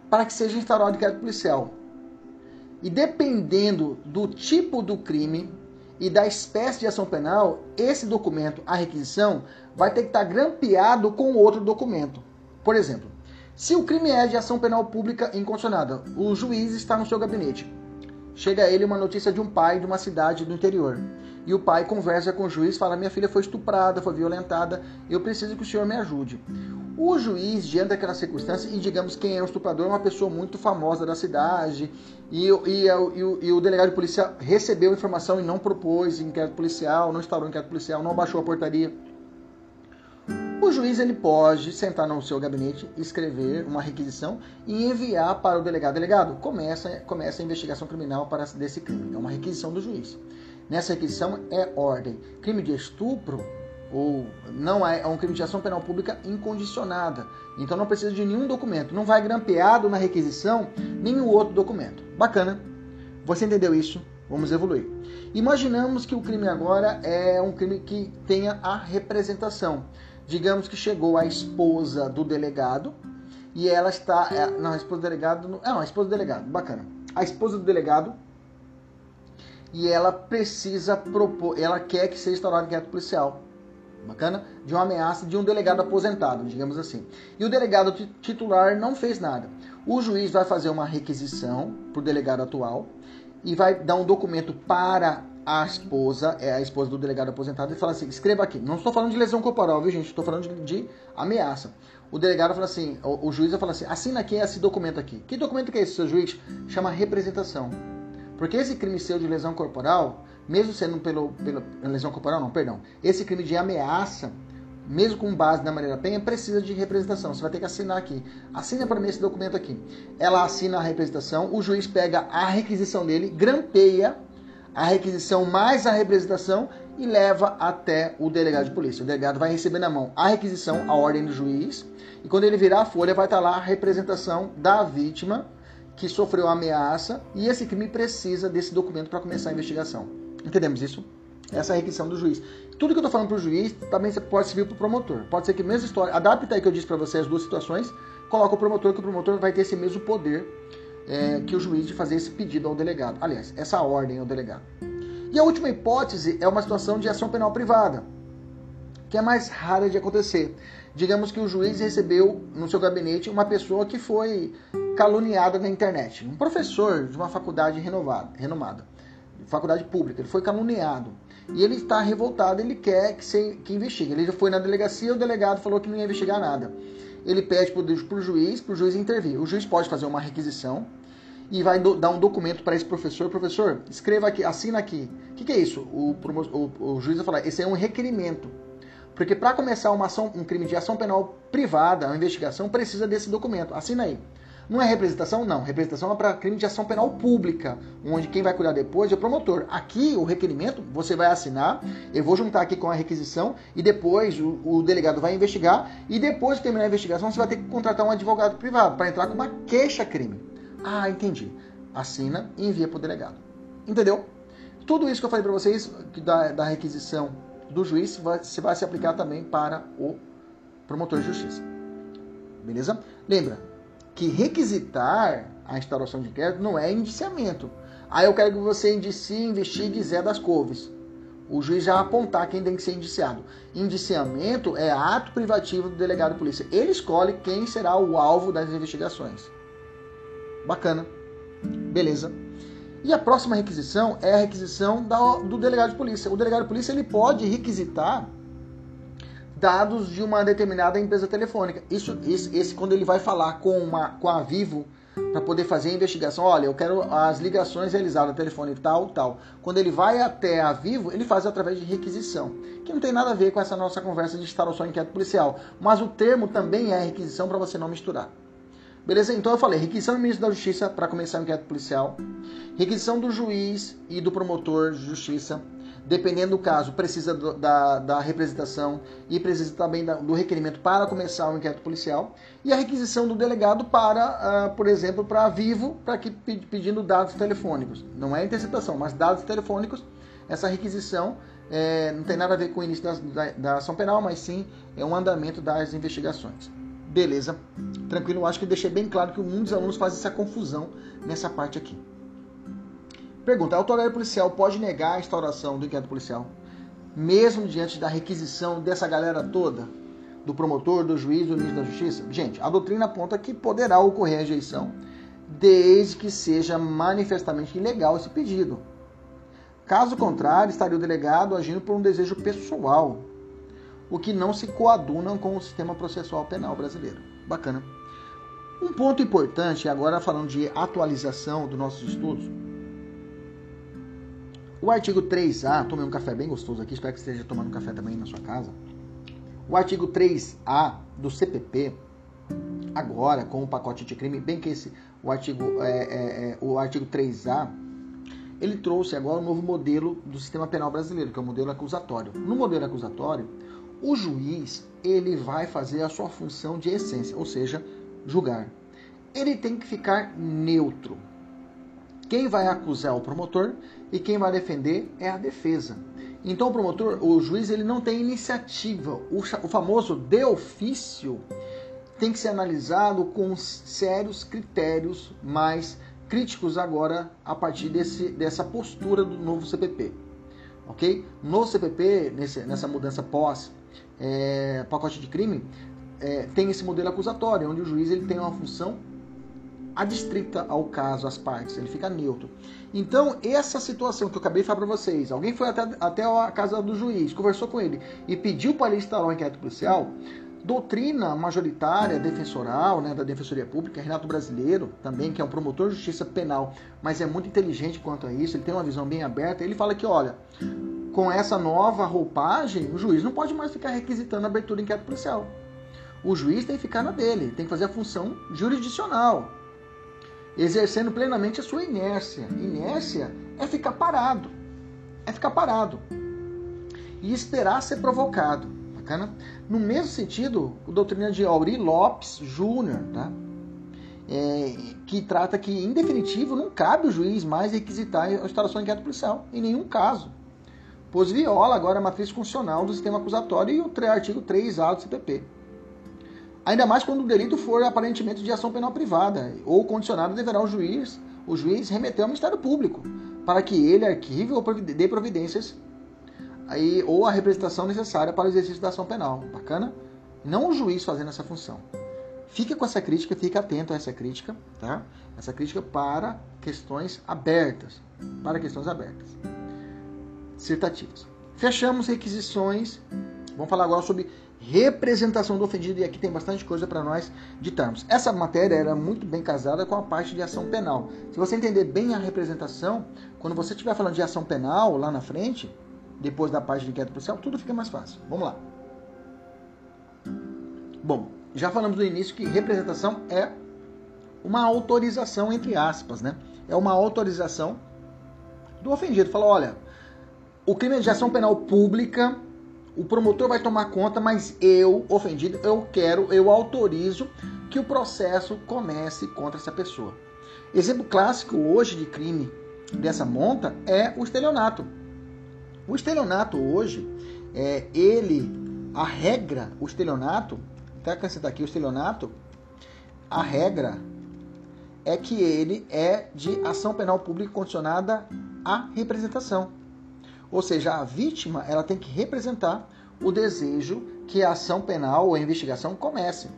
para que seja instaurado o inquérito policial. E dependendo do tipo do crime e da espécie de ação penal, esse documento, a requisição, vai ter que estar grampeado com outro documento. Por exemplo, se o crime é de ação penal pública incondicionada, o juiz está no seu gabinete. Chega a ele uma notícia de um pai de uma cidade do interior. E o pai conversa com o juiz, fala: Minha filha foi estuprada, foi violentada, eu preciso que o senhor me ajude. O juiz, diante daquela circunstância, e digamos quem é o estuprador, é uma pessoa muito famosa da cidade, e, e, e, e o delegado de polícia recebeu a informação e não propôs inquérito policial, não instaurou inquérito policial, não baixou a portaria O juiz ele pode sentar no seu gabinete, escrever uma requisição e enviar para o delegado. Delegado, começa, começa a investigação criminal para desse crime. É uma requisição do juiz. Nessa requisição é ordem. Crime de estupro ou não é, é um crime de ação penal pública incondicionada. Então não precisa de nenhum documento. Não vai grampeado na requisição nenhum outro documento. Bacana. Você entendeu isso? Vamos evoluir. Imaginamos que o crime agora é um crime que tenha a representação. Digamos que chegou a esposa do delegado e ela está. É, não, a esposa do delegado. Não, não, a esposa do delegado, bacana. A esposa do delegado e ela precisa propor, ela quer que seja instaurado inquérito policial. Bacana? De uma ameaça de um delegado aposentado, digamos assim. E o delegado titular não fez nada. O juiz vai fazer uma requisição para o delegado atual e vai dar um documento para a esposa, é a esposa do delegado aposentado, e fala assim: escreva aqui. Não estou falando de lesão corporal, viu, gente? Estou falando de, de, ameaça. O delegado fala assim: o, o juiz vai falar assim: assina aqui esse documento aqui. Que documento que é esse, seu juiz? Chama representação. Porque esse crime seu de lesão corporal, mesmo sendo pelo, pela lesão corporal, não, perdão, esse crime de ameaça, mesmo com base na Maria Penha, precisa de representação. Você vai ter que assinar aqui. Assina para mim esse documento aqui. Ela assina a representação, o juiz pega a requisição dele, grampeia a requisição mais a representação e leva até o delegado de polícia. O delegado vai receber na mão a requisição, a ordem do juiz, e quando ele virar a folha, vai estar lá a representação da vítima que sofreu ameaça e esse crime precisa desse documento para começar a investigação. Entendemos isso? Essa é a requisição do juiz. Tudo que eu estou falando para o juiz também pode servir para o promotor. Pode ser que a mesma história, adapta aí que eu disse para você as duas situações, coloca o promotor, que o promotor vai ter esse mesmo poder é, que o juiz de fazer esse pedido ao delegado. Aliás, essa ordem ao delegado. E a última hipótese é uma situação de ação penal privada, que é mais rara de acontecer. Digamos que o juiz recebeu no seu gabinete uma pessoa que foi caluniada na internet, um professor de uma faculdade renovada, renomada, faculdade pública, ele foi caluniado. E ele está revoltado, ele quer que, se, que investigue. Ele já foi na delegacia, o delegado falou que não ia investigar nada. Ele pede para o juiz, para o juiz intervir. O juiz pode fazer uma requisição e vai do, dar um documento para esse professor. Professor, escreva aqui, assina aqui. O que, que, é isso? O, o, o juiz vai falar, esse é um requerimento. Porque para começar uma ação, um crime de ação penal privada, uma investigação, precisa desse documento. Assina aí. Não é representação? Não. Representação é para crime de ação penal pública, onde quem vai cuidar depois é o promotor. Aqui, o requerimento, você vai assinar, eu vou juntar aqui com a requisição e depois o, o delegado vai investigar e depois de terminar a investigação você vai ter que contratar um advogado privado para entrar com uma queixa-crime. Ah, entendi. Assina e envia para o delegado. Entendeu? Tudo isso que eu falei para vocês da, da requisição do juiz vai, vai se aplicar também para o promotor de justiça. Beleza? Lembra, que requisitar a instauração de inquérito não é indiciamento. Aí eu quero que você indicie, investigue Zé das Couves. O juiz já apontar quem tem que ser indiciado. Indiciamento é ato privativo do delegado de polícia. Ele escolhe quem será o alvo das investigações. Bacana. Beleza. E a próxima requisição é a requisição do delegado de polícia. O delegado de polícia ele pode requisitar dados de uma determinada empresa telefônica. Isso, esse, esse quando ele vai falar com, uma, com a Vivo para poder fazer a investigação, olha, eu quero as ligações realizadas no telefone tal, tal. Quando ele vai até a Vivo, ele faz através de requisição, que não tem nada a ver com essa nossa conversa de instalação de inquérito policial, mas o termo também é requisição para você não misturar. Beleza? Então eu falei, requisição do ministro da Justiça para começar o inquérito policial, requisição do juiz e do promotor de justiça, Dependendo do caso, precisa do, da, da, representação e precisa também da, do requerimento para começar o inquérito policial. E a requisição do delegado para, uh, por exemplo, para Vivo, para que pedindo dados telefônicos. Não é interceptação, mas dados telefônicos. Essa requisição é, não tem nada a ver com o início da, da, da ação penal, mas sim é um andamento das investigações. Beleza? Tranquilo, acho que deixei bem claro que muitos alunos fazem essa confusão nessa parte aqui. Pergunta: a autoridade policial pode negar a instauração do inquérito policial, mesmo diante da requisição dessa galera toda, do promotor, do juiz, do ministro da Justiça? Gente, a doutrina aponta que poderá ocorrer rejeição, desde que seja manifestamente ilegal esse pedido. Caso contrário, estaria o delegado agindo por um desejo pessoal, o que não se coaduna com o sistema processual penal brasileiro. Bacana. Um ponto importante, agora falando de atualização dos nossos estudos, o artigo 3A, tomei um café bem gostoso aqui, espero que esteja tomando café também na sua casa. O artigo 3A do CPP, agora com o pacote de crime, bem que esse, o artigo, é, é, é, o artigo 3A, ele trouxe agora um novo modelo do sistema penal brasileiro, que é o modelo acusatório. No modelo acusatório, o juiz ele vai fazer a sua função de essência, ou seja, julgar. Ele tem que ficar neutro. Quem vai acusar é o promotor e quem vai defender é a defesa. Então o promotor, o juiz, ele não tem iniciativa. O, famoso de ofício tem que ser analisado com sérios critérios mais críticos agora a partir desse, dessa postura do novo CPP. Ok? No CPP, nesse, nessa mudança pós é, pacote de crime, é, tem esse modelo acusatório, onde o juiz ele tem uma função adstrita ao caso, às partes, ele fica neutro. Então, essa situação que eu acabei de falar para vocês, alguém foi até, até a casa do juiz, conversou com ele e pediu para ele instalar um inquérito policial, doutrina majoritária defensoral, né, da Defensoria Pública, Renato Brasileiro, também, que é um promotor de justiça penal, mas é muito inteligente quanto a isso, ele tem uma visão bem aberta, ele fala que, olha, com essa nova roupagem, o juiz não pode mais ficar requisitando a abertura de inquérito policial. O juiz tem que ficar na dele, tem que fazer a função jurisdicional, exercendo plenamente a sua inércia. Inércia é ficar parado, é ficar parado e esperar ser provocado. Bacana? No mesmo sentido, a doutrina de Auri Lopes Júnior, tá? É, que trata que, em definitivo, não cabe o juiz mais requisitar a instalação de inquérito policial, em nenhum caso pois viola agora a matriz funcional do sistema acusatório e o artigo 3A do CPP. Ainda mais quando o delito for aparentemente de ação penal privada ou condicionado, deverá o juiz, o juiz remeter ao Ministério Público para que ele arquive ou dê providências aí, ou a representação necessária para o exercício da ação penal. Bacana? Não o juiz fazendo essa função. Fique com essa crítica, fique atento a essa crítica, tá? Essa crítica para questões abertas, para questões abertas dissertativas. Fechamos requisições. Vamos falar agora sobre representação do ofendido e aqui tem bastante coisa para nós ditarmos. Essa matéria era muito bem casada com a parte de ação penal. Se você entender bem a representação, quando você estiver falando de ação penal lá na frente, depois da parte de inquérito policial, tudo fica mais fácil. Vamos lá. Bom, já falamos no início que representação é uma autorização entre aspas, né? É uma autorização do ofendido. Fala, olha, o crime de ação penal pública, o promotor vai tomar conta, mas eu, ofendido, eu quero, eu autorizo que o processo comece contra essa pessoa. Exemplo clássico hoje de crime dessa monta é o estelionato. O estelionato hoje, é, ele, a regra, o estelionato, até acrescentar aqui o estelionato, a regra é que ele é de ação penal pública condicionada à representação. Ou seja, a vítima ela tem que representar o desejo que a ação penal ou a investigação comece.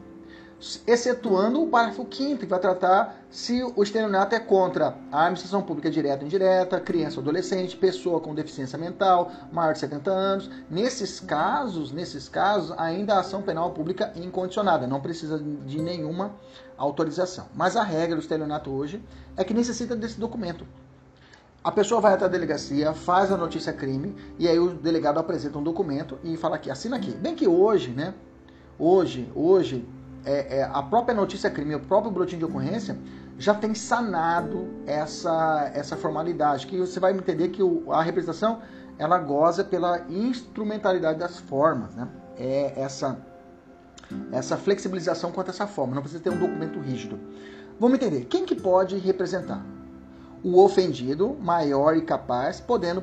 Excetuando o parágrafo 5 que vai tratar se o estelionato é contra a administração pública direta ou indireta, criança ou adolescente, pessoa com deficiência mental, maior de 70 anos. Nesses casos, nesses casos, ainda a ação penal pública incondicionada, não precisa de nenhuma autorização. Mas a regra do estelionato hoje é que necessita desse documento. A pessoa vai até a delegacia, faz a notícia crime e aí o delegado apresenta um documento e fala aqui, assina aqui. Bem que hoje, né? Hoje, hoje, é, é, a própria notícia crime, o próprio boletim de ocorrência já tem sanado essa, essa formalidade, que você vai entender que o, a representação ela goza pela instrumentalidade das formas, né? É essa essa flexibilização quanto a essa forma, não precisa ter um documento rígido. Vamos entender, quem que pode representar? O ofendido maior e capaz, podendo,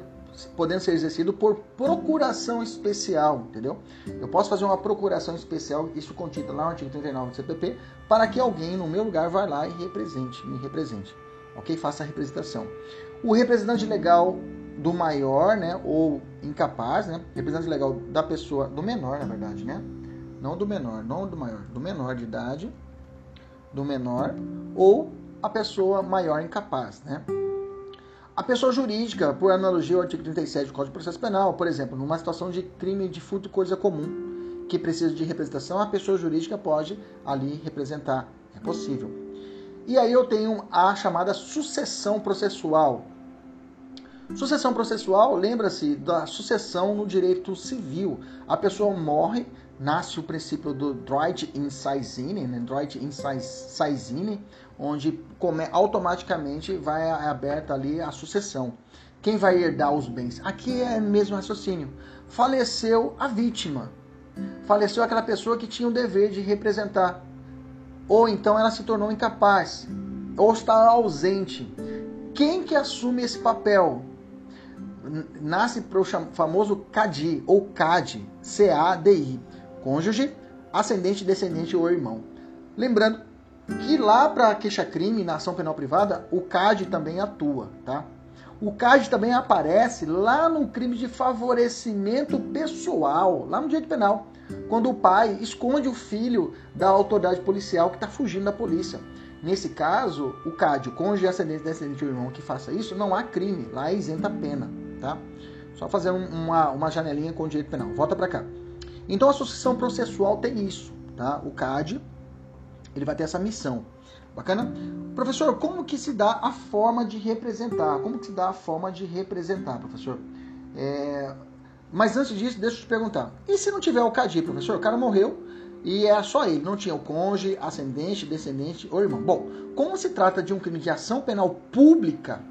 podendo ser exercido por procuração especial, entendeu? Eu posso fazer uma procuração especial, isso contido lá no artigo 39 do CPP, para que alguém no meu lugar vá lá e represente, me represente, ok? Faça a representação. O representante legal do maior, né, ou incapaz, né, representante legal da pessoa, do menor, na verdade, né, não do menor, não do maior, do menor de idade, do menor, ou a pessoa maior incapaz, né? A pessoa jurídica, por analogia ao artigo 37 do Código de Processo Penal, por exemplo, numa situação de crime de furto coisa comum, que precisa de representação, a pessoa jurídica pode ali representar. É possível. E aí eu tenho a chamada sucessão processual. Sucessão processual, lembra-se da sucessão no direito civil. A pessoa morre, nasce o princípio do Droit in Saisine, né? Droit in Saisine, onde automaticamente vai aberta ali a sucessão. Quem vai herdar os bens? Aqui é mesmo raciocínio. Faleceu a vítima. Faleceu aquela pessoa que tinha o dever de representar. Ou então ela se tornou incapaz. Ou está ausente. Quem que assume esse papel? Nasce para o famoso CADI, ou CAD, C-A-D-I cônjuge, ascendente, descendente ou irmão. Lembrando que lá para queixa-crime na ação penal privada, o CAD também atua, tá? O CAD também aparece lá no crime de favorecimento pessoal, lá no direito penal, quando o pai esconde o filho da autoridade policial que está fugindo da polícia. Nesse caso, o CAD, o cônjuge, ascendente, descendente ou irmão que faça isso, não há crime, lá é isenta a pena, tá? Só fazer uma, uma janelinha com o direito penal. Volta para cá. Então a associação processual tem isso, tá? O CAD, ele vai ter essa missão. Bacana? Professor, como que se dá a forma de representar? Como que se dá a forma de representar, professor? É... Mas antes disso, deixa eu te perguntar. E se não tiver o CAD, professor? O cara morreu e é só ele, não tinha o cônjuge, ascendente, descendente ou irmão. Bom, como se trata de um crime de ação penal pública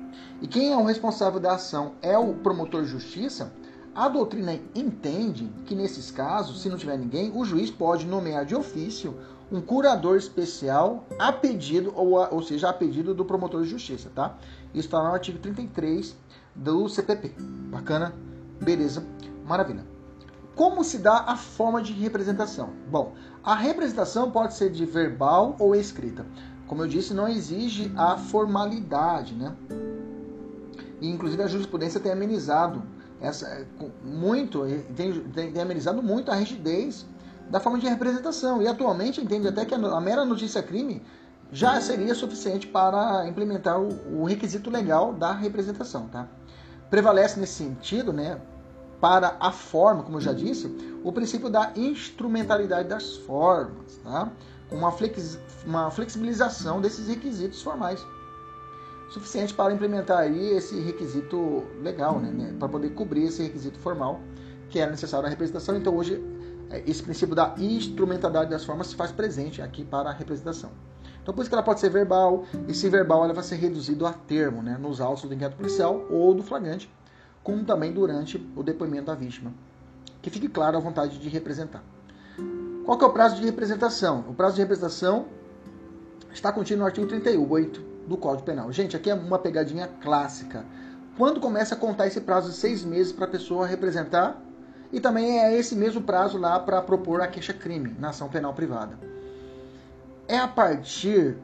e quem é o responsável da ação é o promotor de justiça, a doutrina entende que nesses casos, se não tiver ninguém, o juiz pode nomear de ofício um curador especial a pedido, ou, a, ou seja, a pedido do promotor de justiça, tá? Isso está no artigo 33 do CPP. Bacana? Beleza? Maravilha. Como se dá a forma de representação? Bom, a representação pode ser de verbal ou escrita. Como eu disse, não exige a formalidade, né? E, inclusive a jurisprudência tem amenizado essa, muito, tem, tem, tem amenizado muito a rigidez da forma de representação. E atualmente entende até que a, mera notícia crime já seria suficiente para implementar o, requisito legal da representação. Tá? Prevalece nesse sentido, né, para a forma, como eu já disse, o princípio da instrumentalidade das formas, tá? uma, flex, uma flexibilização desses requisitos formais suficiente para implementar aí esse requisito legal, né, né para poder cobrir esse requisito formal que era necessário à representação. Então hoje é, esse princípio da instrumentalidade das formas se faz presente aqui para a representação. Então por isso que ela pode ser verbal, e se verbal ela vai ser reduzido a termo, né, nos autos do inquérito policial ou do flagrante, como também durante o depoimento da vítima. Que fique claro a vontade de representar. Qual que é o prazo de representação? O prazo de representação está contido no artigo 38 do Código Penal. Gente, aqui é uma pegadinha clássica. Quando começa a contar esse prazo de seis meses para a pessoa representar? E também é esse mesmo prazo lá para propor a queixa-crime na ação penal privada. É a partir,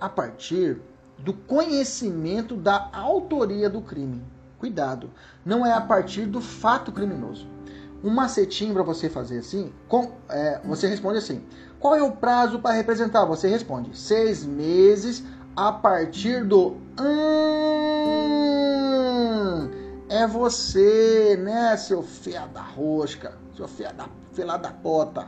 a partir do conhecimento da autoria do crime. Cuidado, não é a partir do fato criminoso. Um macetinho para você fazer assim, com, é, você responde assim: qual é o prazo para representar? Você responde seis meses a partir do hum, é você, né, seu fia da rosca, seu fia da fila da pota.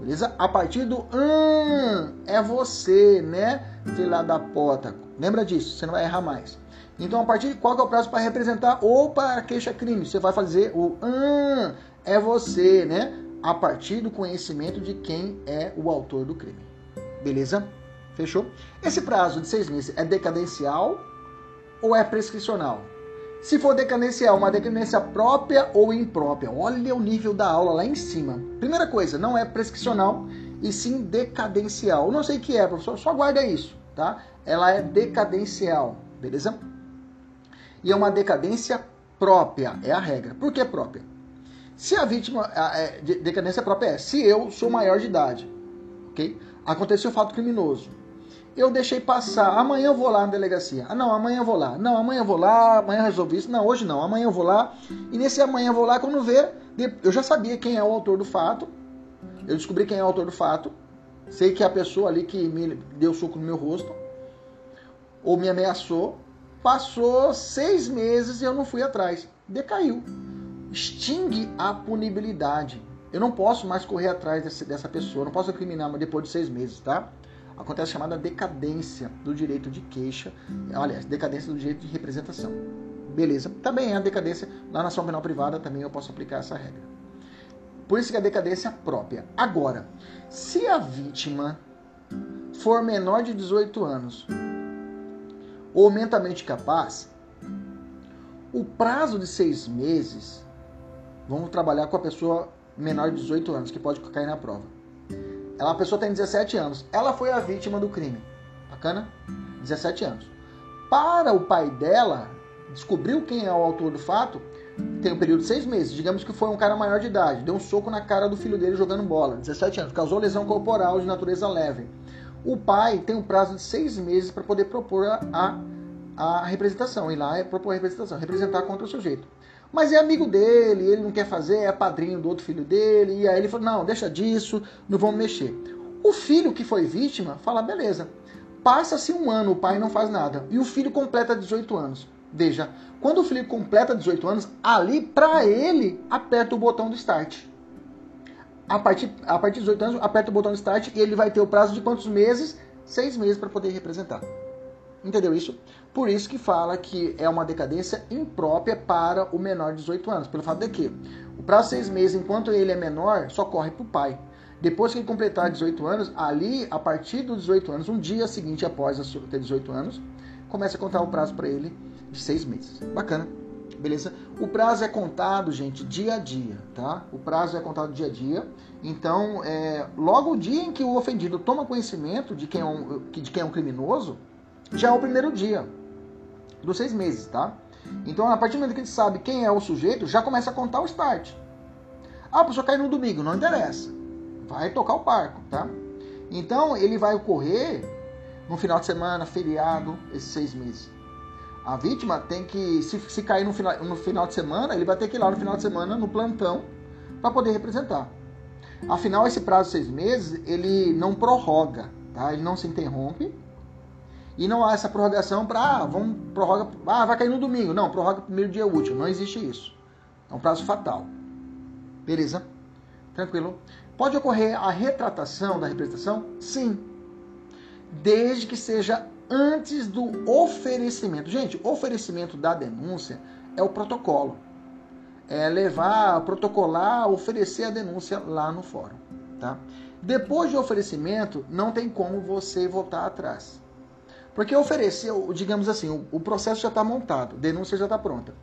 Beleza? A partir do hum, é você, né, fila da pota. Lembra disso, você não vai errar mais. Então, a partir de qual é o prazo para representar ou para queixa-crime? Você vai fazer o hum, é você, né? A partir do conhecimento de quem é o autor do crime. Beleza? Fechou? Esse prazo de seis meses é decadencial ou é prescricional? Se for decadencial, uma decadência própria ou imprópria. Olha o nível da aula lá em cima. Primeira coisa, não é prescricional e sim decadencial. não sei o que é, professor, só guarda isso, tá? Ela é decadencial, beleza? E é uma decadência própria, é a regra. Por que própria? Se a vítima, a, é, decadência própria é, se eu sou maior de idade, ok? Aconteceu o fato criminoso eu deixei passar. Amanhã eu vou lá na delegacia. Ah, não, amanhã eu vou lá. Não, amanhã eu vou lá. Amanhã eu resolvi isso. Não, hoje não. Amanhã eu vou lá. E nesse amanhã eu vou lá, quando vê, eu já sabia quem é o autor do fato. Eu descobri quem é o autor do fato. Sei que é a pessoa ali que me deu soco no meu rosto. Ou me ameaçou. Passou seis meses e eu não fui atrás. Decaiu. Extingue a punibilidade. Eu não posso mais correr atrás desse, dessa pessoa. Eu não posso incriminar depois de seis meses, tá? Acontece a chamada decadência do direito de queixa, aliás, decadência do direito de representação. Beleza? Também é a decadência, na nação penal privada também eu posso aplicar essa regra. Por isso que a decadência é própria. Agora, se a vítima for menor de 18 anos ou mentalmente capaz, o prazo de seis meses, vamos trabalhar com a pessoa menor de 18 anos, que pode cair na prova. Ela, a pessoa tem 17 anos, ela foi a vítima do crime. Bacana? 17 anos. Para o pai dela, descobriu quem é o autor do fato, tem um período de seis meses. Digamos que foi um cara maior de idade, deu um soco na cara do filho dele jogando bola, 17 anos, causou lesão corporal de natureza leve. O pai tem um prazo de seis meses para poder propor a, a, representação, ir lá e propor a representação, representar contra o sujeito. Mas é amigo dele, ele não quer fazer, é padrinho do outro filho dele, e aí ele falou: não, deixa disso, não vamos mexer. O filho que foi vítima fala: beleza. Passa-se um ano, o pai não faz nada, e o filho completa 18 anos. Veja, quando o filho completa 18 anos, ali para ele aperta o botão do start. A partir, a partir de 18 anos, aperta o botão do start e ele vai ter o prazo de quantos meses? Seis meses para poder representar. Entendeu isso? Por isso que fala que é uma decadência imprópria para o menor de 18 anos. Pelo fato de que o prazo de seis meses, enquanto ele é menor, só corre para o pai. Depois que ele completar 18 anos, ali, a partir dos 18 anos, um dia seguinte após ter 18 anos, começa a contar o prazo para ele de seis meses. Bacana. Beleza? O prazo é contado, gente, dia a dia, tá? O prazo é contado dia a dia. Então, é, logo o dia em que o ofendido toma conhecimento de quem, é um, de quem é um criminoso, já é o primeiro dia dos seis meses, tá? Então, a partir do momento que a gente sabe quem é o sujeito, já começa a contar o start. Ah, a pessoa caiu no domingo, não interessa. Vai tocar o parco, tá? Então, ele vai ocorrer no final de semana, feriado, esses seis meses. A vítima tem que, se, se cair no final, no final de semana, ele vai ter que ir lá no final de semana no plantão para poder representar. Afinal, esse prazo de seis meses, ele não prorroga, tá? ele não se interrompe. E não há essa prorrogação para, ah, vamos prorroga, ah, vai cair no domingo. Não, prorroga primeiro dia útil. Não existe isso. É um prazo fatal. Beleza? Tranquilo? Pode ocorrer a retratação da representação? Sim. Desde que seja antes do oferecimento. Gente, oferecimento da denúncia é o protocolo. É levar, protocolar, oferecer a denúncia lá no fórum. Tá? Depois de oferecimento, não tem como você voltar atrás. Porque ofereceu, digamos assim, o, processo já está montado, denúncia já está pronta.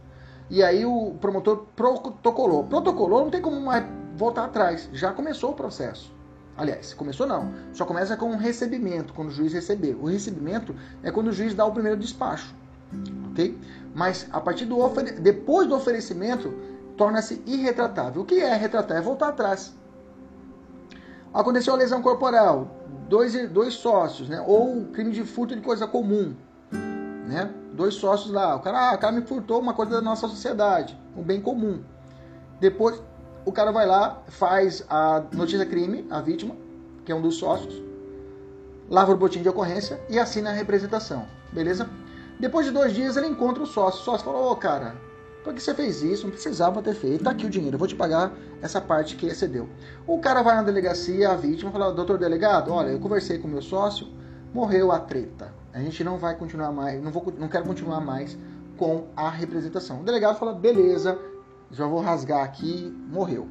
E aí o promotor protocolou. Protocolou, não tem como mais voltar atrás. Já começou o processo. Aliás, começou não. Só começa com um recebimento, quando o juiz receber. O recebimento é quando o juiz dá o primeiro despacho. Ok? Mas a partir do depois do oferecimento, torna-se irretratável. O que é retratar? É voltar atrás. Aconteceu a lesão corporal, dois, dois sócios, né? Ou crime de furto de coisa comum, né? Dois sócios lá, o cara, ah, o cara me furtou uma coisa da nossa sociedade, um bem comum. Depois o cara vai lá, faz a notícia crime, a vítima, que é um dos sócios, lava o botim de ocorrência e assina a representação, beleza? Depois de dois dias ele encontra o sócio. O sócio fala: Ô oh, cara, por que você fez isso? Não precisava ter feito. Tá aqui o dinheiro, eu vou te pagar essa parte que excedeu. O cara vai na delegacia, a vítima, fala: Doutor delegado, olha, eu conversei com meu sócio, morreu a treta. A gente não vai continuar mais, não, vou, não quero continuar mais com a representação. O delegado fala: beleza, já vou rasgar aqui, morreu.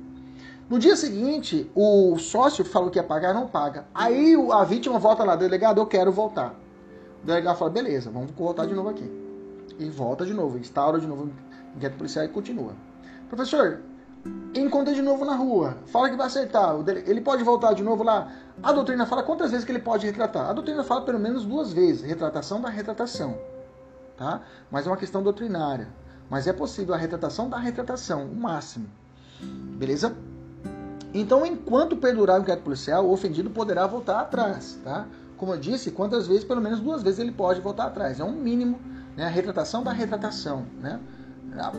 No dia seguinte, o sócio falou que ia pagar, não paga. Aí a vítima volta lá, delegado, eu quero voltar. O delegado fala, beleza, vamos voltar de novo aqui. E volta de novo, instaura de novo inquérito policial e continua. Professor, encontra de novo na rua, fala que vai acertar, ele pode voltar de novo lá. A doutrina fala quantas vezes que ele pode retratar? A doutrina fala pelo menos duas vezes, retratação da retratação. Tá? Mas é uma questão doutrinária. Mas é possível a retratação da retratação, o máximo. Beleza? Então, enquanto perdurar o inquérito policial, o ofendido poderá voltar atrás, tá? Como eu disse, quantas vezes? Pelo menos duas vezes ele pode voltar atrás. É um mínimo, né? A retratação da retratação, né?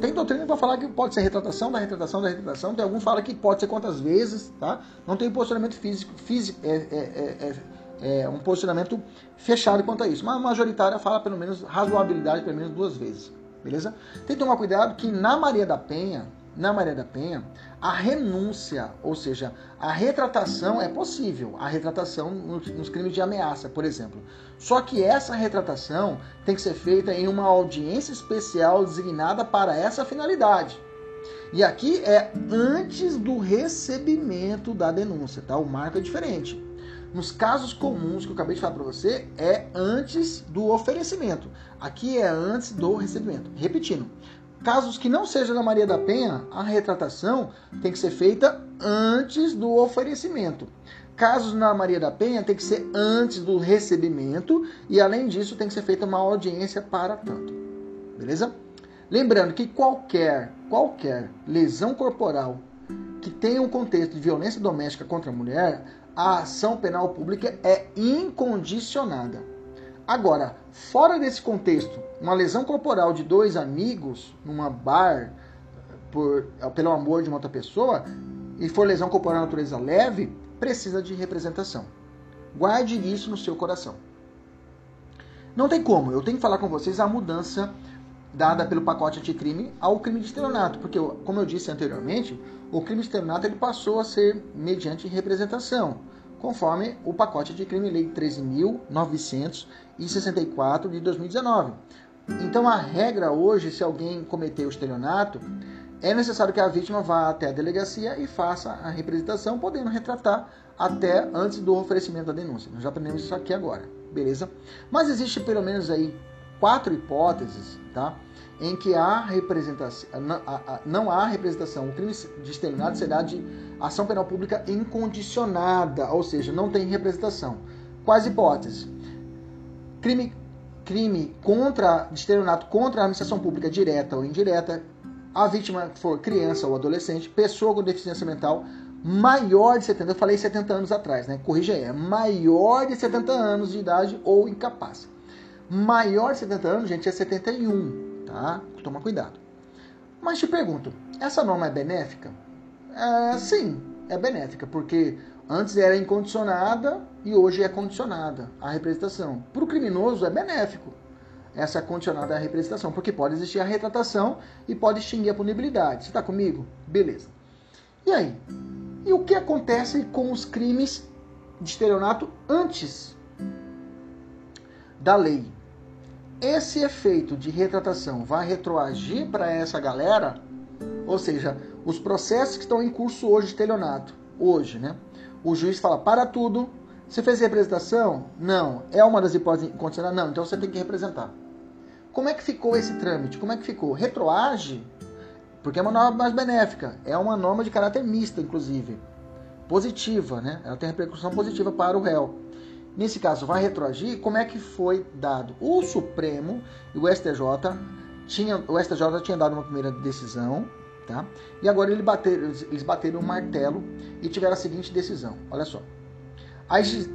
Tem doutrina para falar que pode ser retratação da retratação da retratação, tem algum fala que pode ser quantas vezes, tá? Não tem posicionamento físico, físico é, é, é, é, um posicionamento fechado quanto a isso. Mas a majoritária fala pelo menos razoabilidade, pelo menos duas vezes. Beleza? Tem que tomar cuidado que na Maria da Penha, na Maria da Penha, a renúncia, ou seja, a retratação é possível, a retratação nos crimes de ameaça, por exemplo. Só que essa retratação tem que ser feita em uma audiência especial designada para essa finalidade. E aqui é antes do recebimento da denúncia, tá? O marco é diferente. Nos casos comuns que eu acabei de falar para você, é antes do oferecimento. Aqui é antes do recebimento. Repetindo, casos que não sejam da Maria da Penha, a retratação tem que ser feita antes do oferecimento. Casos na Maria da Penha tem que ser antes do recebimento e além disso tem que ser feita uma audiência para tanto. Beleza? Lembrando que qualquer qualquer lesão corporal que tenha um contexto de violência doméstica contra a mulher, a ação penal pública é incondicionada. Agora, fora desse contexto, uma lesão corporal de dois amigos numa bar por, pelo amor de uma outra pessoa e for lesão corporal natureza leve, precisa de representação. Guarde isso no seu coração. Não tem como, eu tenho que falar com vocês a mudança dada pelo pacote anticrime ao crime de estelionato, porque, como eu disse anteriormente, o crime de estelionato ele passou a ser mediante representação, conforme o pacote anticrime Lei 13.900 e 64 de 2019. Então a regra hoje, se alguém cometer o estelionato, é necessário que a vítima vá até a delegacia e faça a representação, podendo retratar até antes do oferecimento da denúncia. Nós já aprendemos isso aqui agora, beleza? Mas existe pelo menos aí quatro hipóteses, tá? Em que há representação, não há representação. O crime de estelionato será de ação penal pública incondicionada, ou seja, não tem representação. Quais hipóteses? Crime, crime contra estelionato contra a administração pública direta ou indireta, a vítima for criança ou adolescente, pessoa com deficiência mental maior de 70, eu falei 70 anos atrás, né? Corrija aí, é maior de 70 anos de idade ou incapaz. Maior de 70 anos, gente, é 71 tá? Toma cuidado. Mas te pergunto, essa norma é benéfica? É, sim, é benéfica, porque antes era incondicionada e hoje é condicionada a representação. Para o criminoso é benéfico essa condicionada representação, porque pode existir a retratação e pode extinguir a punibilidade. Você está comigo? Beleza. E aí? E o que acontece com os crimes de estelionato antes da lei? esse efeito de retratação vai retroagir para essa galera, ou seja, os processos que estão em curso hoje de estelionato, hoje, né? O juiz fala, para tudo, você fez representação? Não. É uma das hipóteses condicionais? Não, então você tem que representar. Como é que ficou esse trâmite? Como é que ficou? Retroage? Porque é uma norma mais benéfica. É uma norma de caráter misto, inclusive. Positiva, né? Ela tem repercussão positiva para o réu nesse caso vai retroagir, como é que foi dado? O Supremo e o STJ tinha, o STJ tinha dado uma primeira decisão, tá? E agora eles bateram, eles bateram um martelo e tiveram a seguinte decisão. Olha só.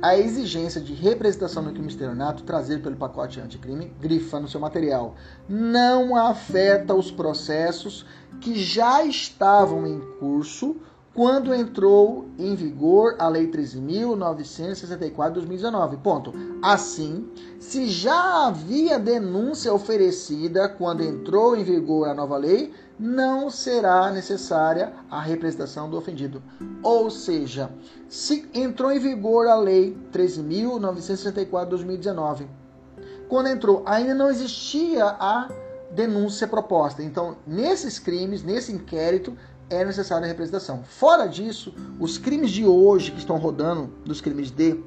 A exigência de representação no crime estelionato trazido pelo pacote anticrime, grifa no seu material, não afeta os processos que já estavam em curso quando entrou em vigor a Lei 13.964 de 2019. Ponto. Assim, se já havia denúncia oferecida quando entrou em vigor a nova lei, não será necessária a representação do ofendido. Ou seja, se entrou em vigor a Lei 13.964 de 2019, quando entrou, ainda não existia a denúncia proposta. Então, nesses crimes, nesse inquérito, é necessária a representação. Fora disso, os crimes de hoje que estão rodando, dos crimes de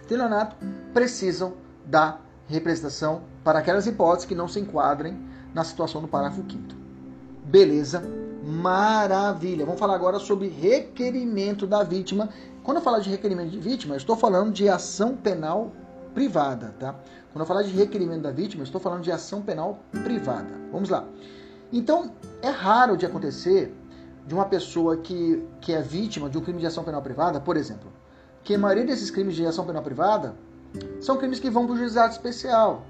estelionato, precisam da representação para aquelas hipóteses que não se enquadrem na situação do parágrafo 5 Beleza? Maravilha. Vamos falar agora sobre requerimento da vítima. Quando eu falar de requerimento de vítima, eu estou falando de ação penal privada, tá? Quando eu falar de requerimento da vítima, eu estou falando de ação penal privada. Vamos lá. Então, é raro de acontecer de uma pessoa que, que é vítima de um crime de ação penal privada, por exemplo, que a maioria desses crimes de ação penal privada são crimes que vão para o juizado especial.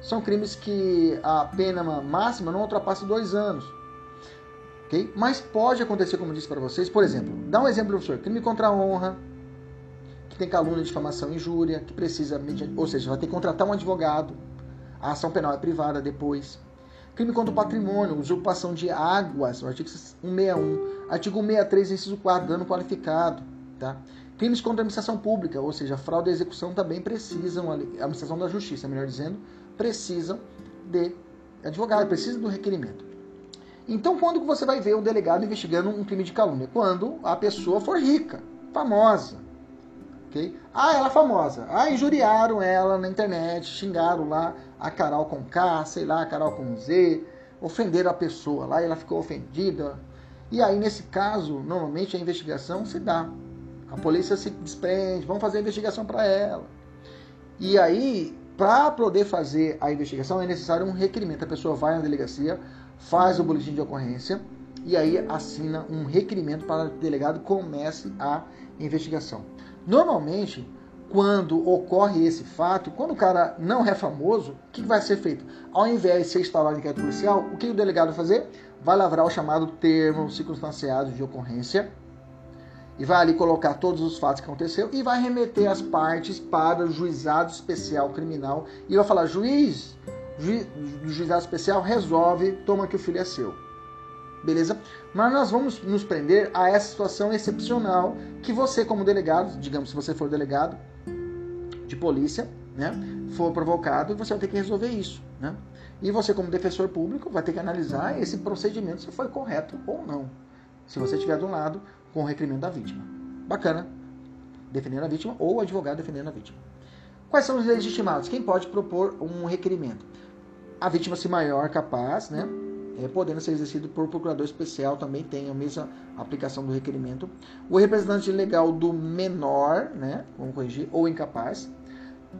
São crimes que a pena máxima não ultrapassa dois anos. Okay? Mas pode acontecer, como eu disse para vocês, por exemplo, dá um exemplo, professor, crime contra a honra, que tem calúnia, difamação injúria, que precisa, ou seja, vai ter que contratar um advogado, a ação penal é privada depois. Crime contra o patrimônio, usurpação de águas, artigo 161. Artigo 163, inciso 4, dano qualificado. Tá? Crimes contra a administração pública, ou seja, fraude e execução também precisam, a administração da justiça, melhor dizendo, precisam de advogado, precisam do requerimento. Então, quando você vai ver um delegado investigando um crime de calúnia? Quando a pessoa for rica, famosa. Okay? Ah, ela é famosa. Ah, injuriaram ela na internet, xingaram lá a Carol com K, sei lá, a Carol com Z, ofenderam a pessoa lá e ela ficou ofendida. E aí, nesse caso, normalmente a investigação se dá. A polícia se desprende, vamos fazer a investigação para ela. E aí, para poder fazer a investigação, é necessário um requerimento. A pessoa vai na delegacia, faz o boletim de ocorrência e aí assina um requerimento para que o delegado comece a investigação. Normalmente, quando ocorre esse fato, quando o cara não é famoso, o que vai ser feito? Ao invés de ser instaurado inquérito policial, o que o delegado vai fazer? Vai lavrar o chamado termo circunstanciado de ocorrência e vai ali colocar todos os fatos que aconteceu e vai remeter as partes para o juizado especial criminal e vai falar: juiz do juizado especial resolve, toma que o filho é seu. Beleza? Mas nós vamos nos prender a essa situação excepcional que você, como delegado, digamos, se você for delegado de polícia, né, for provocado, você vai ter que resolver isso, né? E você, como defensor público, vai ter que analisar esse procedimento se foi correto ou não. Se você estiver do lado com o requerimento da vítima. Bacana. Defendendo a vítima ou o advogado defendendo a vítima. Quais são os legitimados? Quem pode propor um requerimento? A vítima, se maior capaz, né? É, podendo ser exercido por procurador especial, também tem a mesma aplicação do requerimento. O representante legal do menor, né? Vamos corrigir, ou incapaz.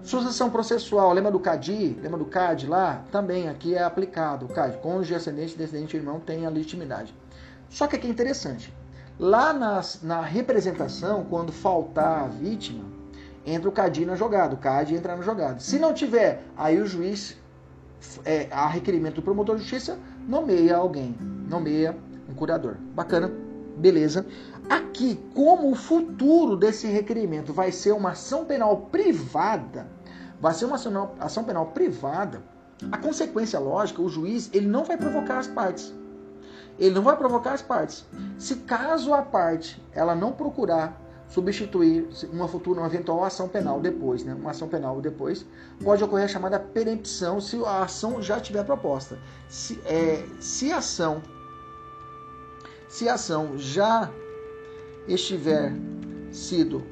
Sucessão processual, lembra do CADI? Lembra do CAD lá? Também aqui é aplicado. O CAD, cônjuge, ascendente, descendente irmão, tem a legitimidade. Só que aqui é interessante. Lá nas, na representação, quando faltar a vítima, entra o CAD na jogada. O CAD entra na jogada. Se não tiver, aí o juiz, é, a requerimento do promotor de justiça, nomeia alguém. Nomeia um curador. Bacana, beleza. Aqui, como o futuro desse requerimento vai ser uma ação penal privada, vai ser uma ação, ação penal privada, a consequência lógica, o juiz, ele não vai provocar as partes ele não vai provocar as partes. Se caso a parte ela não procurar substituir uma futura, uma eventual ação penal depois, né? Uma ação penal depois, pode ocorrer a chamada perempção se a ação já tiver proposta. Se, é, se a ação se a ação já estiver sido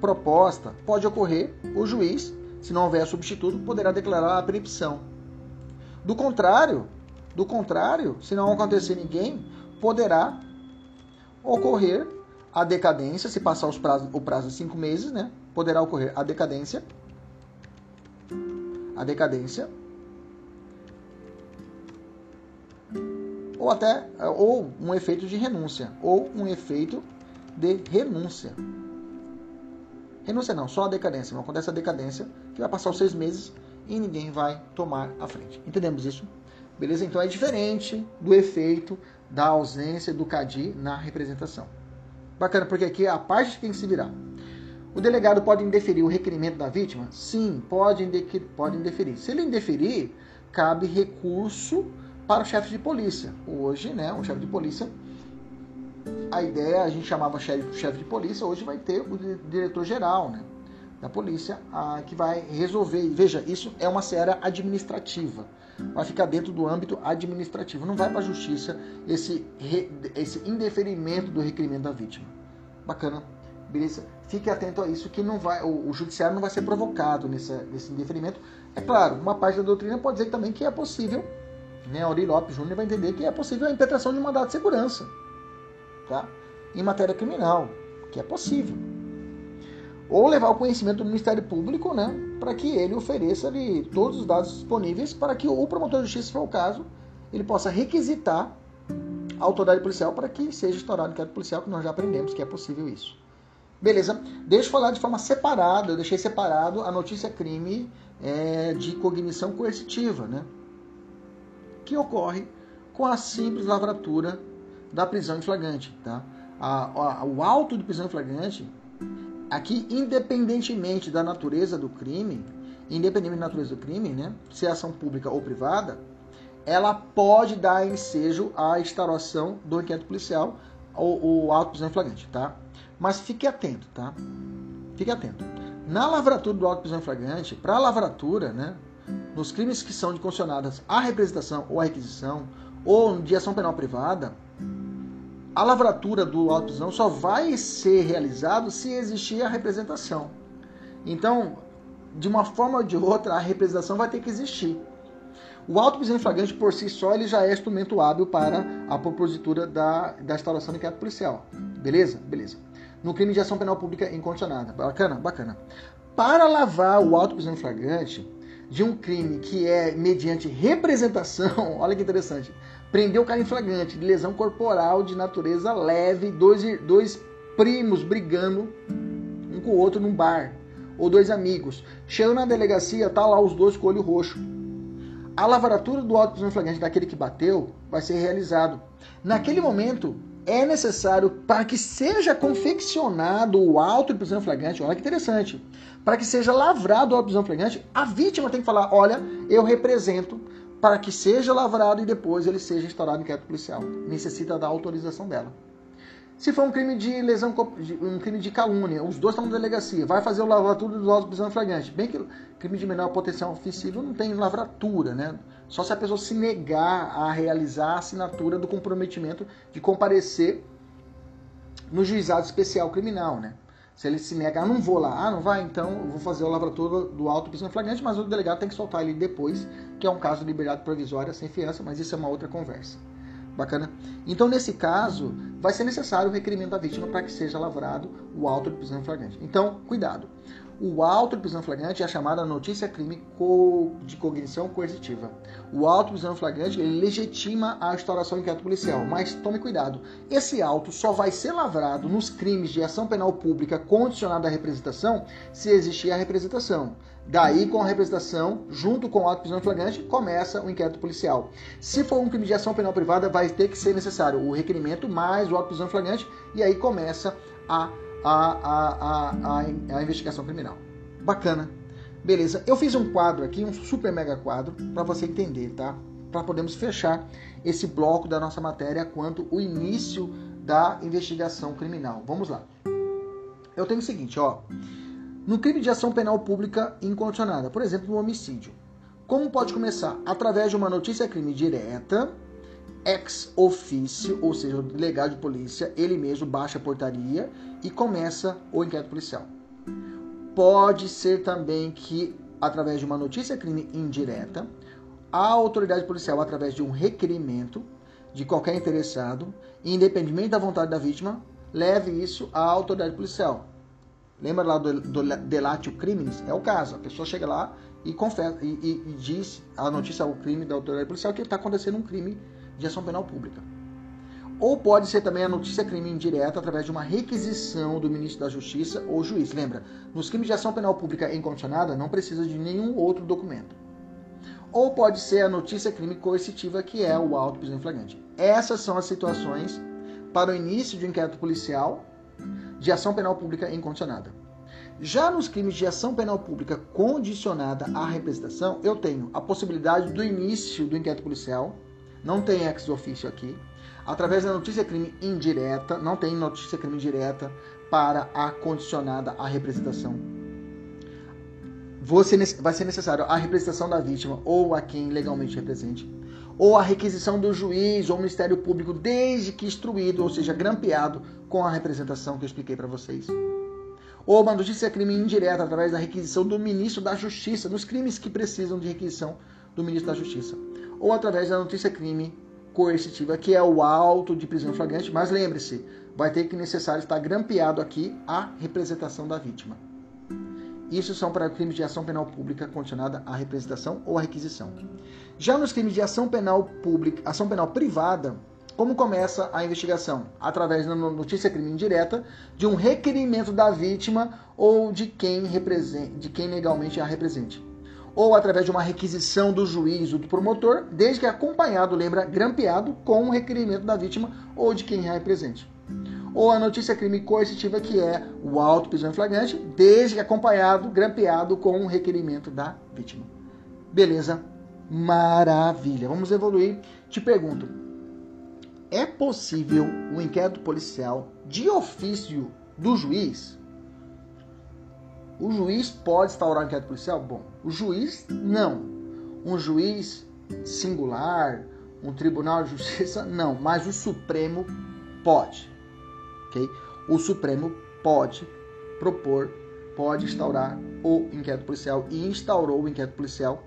proposta, pode ocorrer o juiz, se não houver substituto, poderá declarar a perempção. Do contrário, do contrário, se não acontecer ninguém, poderá ocorrer a decadência, se passar os prazos, o prazo de cinco meses, né? Poderá ocorrer a decadência. A decadência. Ou até ou um efeito de renúncia. Ou um efeito de renúncia. Renúncia não, só a decadência. Não acontece a decadência, que vai passar os seis meses e ninguém vai tomar a frente. Entendemos isso? Beleza? Então é diferente do efeito da ausência do CADI na representação. Bacana, porque aqui a parte tem que se virar. O delegado pode indeferir o requerimento da vítima? Sim, pode, pode indeferir. Se ele indeferir, cabe recurso para o chefe de polícia. Hoje, né, um chefe de polícia, a ideia, a gente chamava chefe, chefe de polícia, hoje vai ter o diretor-geral né, da polícia a, que vai resolver. Veja, isso é uma seara administrativa vai ficar dentro do âmbito administrativo. Não vai para a justiça esse, esse indeferimento do requerimento da vítima. Bacana, beleza? Fique atento a isso, que não vai, o, o judiciário não vai ser provocado nesse, nesse indeferimento. É claro, uma parte da doutrina pode dizer também que é possível, né? Auri Lopes Júnior vai entender que é possível a impetração de mandado de segurança, tá? Em matéria criminal, que é possível ou levar o conhecimento do Ministério Público, né, para que ele ofereça ali todos os dados disponíveis para que o promotor de justiça, se for o caso, ele possa requisitar a autoridade policial para que seja estourado o inquérito policial, que nós já aprendemos que é possível isso. Beleza? Deixa eu falar de forma separada, eu deixei separado a notícia crime é, de cognição coercitiva, né? Que ocorre com a simples lavratura da prisão em flagrante, tá? A, a, o auto de prisão em flagrante Aqui, independentemente da natureza do crime, independentemente da natureza do crime, né, se é ação pública ou privada, ela pode dar ensejo à instauração do inquérito policial ou, ou auto prisão flagrante, tá? Mas fique atento, tá? Fique atento. Na lavratura do auto prisão flagrante, para a lavratura, né, nos crimes que são de condicionadas à representação ou à requisição ou de ação penal privada, a lavratura do auto prisão só vai ser realizado se existir a representação. Então, de uma forma ou de outra, a representação vai ter que existir. O auto prisão flagrante por si só ele já é instrumento hábil para a propositura da, da instauração de inquérito policial. Beleza? Beleza. No crime de ação penal pública incondicionada. Bacana? Bacana. Para lavar o auto prisão flagrante de um crime que é mediante representação, olha que interessante, prendeu o cara em flagrante de lesão corporal de natureza leve, dois, dois primos brigando um com o outro num bar, ou dois amigos. Chegando na delegacia, tá lá os dois com o olho roxo. A lavratura do auto prisão flagrante daquele que bateu vai ser realizado. Naquele momento, é necessário para que seja confeccionado o auto de prisão flagrante, olha que interessante, para que seja lavrado o auto de prisão flagrante, a vítima tem que falar, olha, eu represento para que seja lavrado e depois ele seja instaurado em inquérito policial. Necessita da autorização dela. Se for um crime de lesão, um crime de calúnia, os dois estão na delegacia, vai fazer o lavratura dos autos de prisão flagrante. Bem que crime de menor potencial ofensivo não tem lavratura, né? Só se a pessoa se negar a realizar a assinatura do comprometimento de comparecer no juizado especial criminal, né? Se ele se nega, ah, não vou lá, ah, não vai, então eu vou fazer o lavratura do auto prisão flagrante, mas o delegado tem que soltar ele depois, que é um caso de liberdade provisória sem fiança, mas isso é uma outra conversa. Bacana? Então, nesse caso, vai ser necessário o requerimento da vítima para que seja lavrado o auto de prisão flagrante. Então, cuidado. O auto de prisão flagrante é a chamada notícia crime de cognição coercitiva. O auto de prisão flagrante legitima a instauração de inquérito policial, mas tome cuidado. Esse auto só vai ser lavrado nos crimes de ação penal pública condicionada à representação se existir a representação. Daí, com a representação, junto com o auto prisão flagrante, começa o inquérito policial. Se for um crime de ação penal privada, vai ter que ser necessário o requerimento mais o auto prisão flagrante, e aí começa a a, a, a, a, investigação criminal. Bacana. Beleza. Eu fiz um quadro aqui, um super mega quadro, para você entender, tá? Para podermos fechar esse bloco da nossa matéria quanto o início da investigação criminal. Vamos lá. Eu tenho o seguinte, ó. No crime de ação penal pública incondicionada, por exemplo, no homicídio. Como pode começar? Através de uma notícia crime direta ex ofício, ou seja, o delegado de polícia, ele mesmo baixa a portaria e começa o inquérito policial. Pode ser também que, através de uma notícia crime indireta, a autoridade policial, através de um requerimento de qualquer interessado, independentemente da vontade da vítima, leve isso à autoridade policial. Lembra lá do, do delatio criminis? É o caso. A pessoa chega lá e confessa e, e, e diz a notícia ao crime da autoridade policial que está acontecendo um crime de ação penal pública. Ou pode ser também a notícia crime indireta através de uma requisição do ministro da Justiça ou juiz. Lembra, nos crimes de ação penal pública incondicionada não precisa de nenhum outro documento. Ou pode ser a notícia crime coercitiva, que é o auto prisão flagrante. Essas são as situações para o início de um inquérito policial de ação penal pública incondicionada. Já nos crimes de ação penal pública condicionada à representação, eu tenho a possibilidade do início do inquérito policial, não tem ex ofício aqui. Através da notícia crime indireta, não tem notícia crime direta para a condicionada à representação. Vai ser necessário a representação da vítima ou a quem legalmente represente, ou a requisição do juiz ou Ministério Público, desde que instruído, ou seja, grampeado com a representação que eu expliquei para vocês. Ou uma notícia crime indireta através da requisição do ministro da Justiça, nos crimes que precisam de requisição do ministro da Justiça ou através da notícia crime coercitiva, que é o auto de prisão flagrante, mas lembre-se, vai ter que necessário estar grampeado aqui a representação da vítima. Isso são para crimes de ação penal pública condicionada à representação ou à requisição. Já nos crimes de ação penal pública, ação penal privada, como começa a investigação? Através da notícia crime indireta de um requerimento da vítima ou de quem, de quem legalmente a represente ou através de uma requisição do juiz ou do promotor, desde que acompanhado, lembra, grampeado com o requerimento da vítima ou de quem é presente. Ou a notícia crime coercitiva, que é o auto prisão flagrante, desde que acompanhado, grampeado com o requerimento da vítima. Beleza? Maravilha. Vamos evoluir. Te pergunto: é possível o um inquérito policial de ofício do juiz? O juiz pode instaurar inquérito policial? Bom, o juiz não. Um juiz singular, um tribunal de justiça? Não, mas o Supremo pode. ok? O Supremo pode propor, pode instaurar o inquérito policial e instaurou o inquérito policial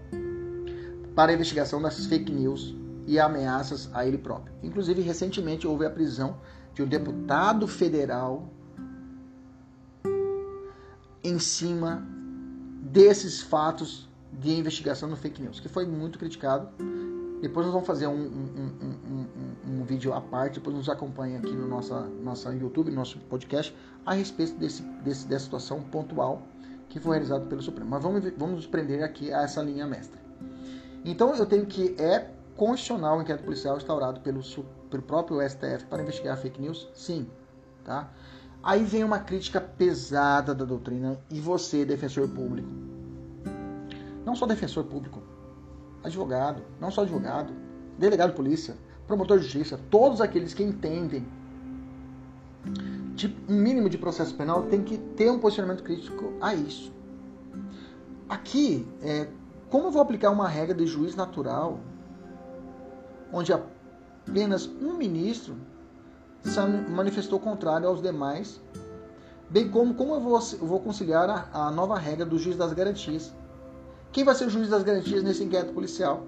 para a investigação das fake news e ameaças a ele próprio. Inclusive, recentemente houve a prisão de um deputado federal em cima desses fatos de investigação no fake news, que foi muito criticado. Depois nós vamos fazer um, um, um, um, vídeo à parte, depois nos acompanha aqui no nosso nossa YouTube, no nosso podcast, a respeito desse, desse, dessa situação pontual que foi realizado pelo Supremo. Mas vamos, vamos nos prender aqui a essa linha mestra. Então eu tenho que é constitucional o inquérito policial instaurado pelo, pelo próprio STF para investigar fake news? Sim. Tá? Aí vem uma crítica pesada da doutrina e você, defensor público. Não só defensor público, advogado, não só advogado, delegado de polícia, promotor de justiça, todos aqueles que entendem de um mínimo de processo penal tem que ter um posicionamento crítico a isso. Aqui, é, como eu vou aplicar uma regra de juiz natural, onde apenas um ministro se manifestou contrário aos demais, bem como como eu vou, conciliar a, a, nova regra do juiz das garantias. Quem vai ser o juiz das garantias nesse inquérito policial?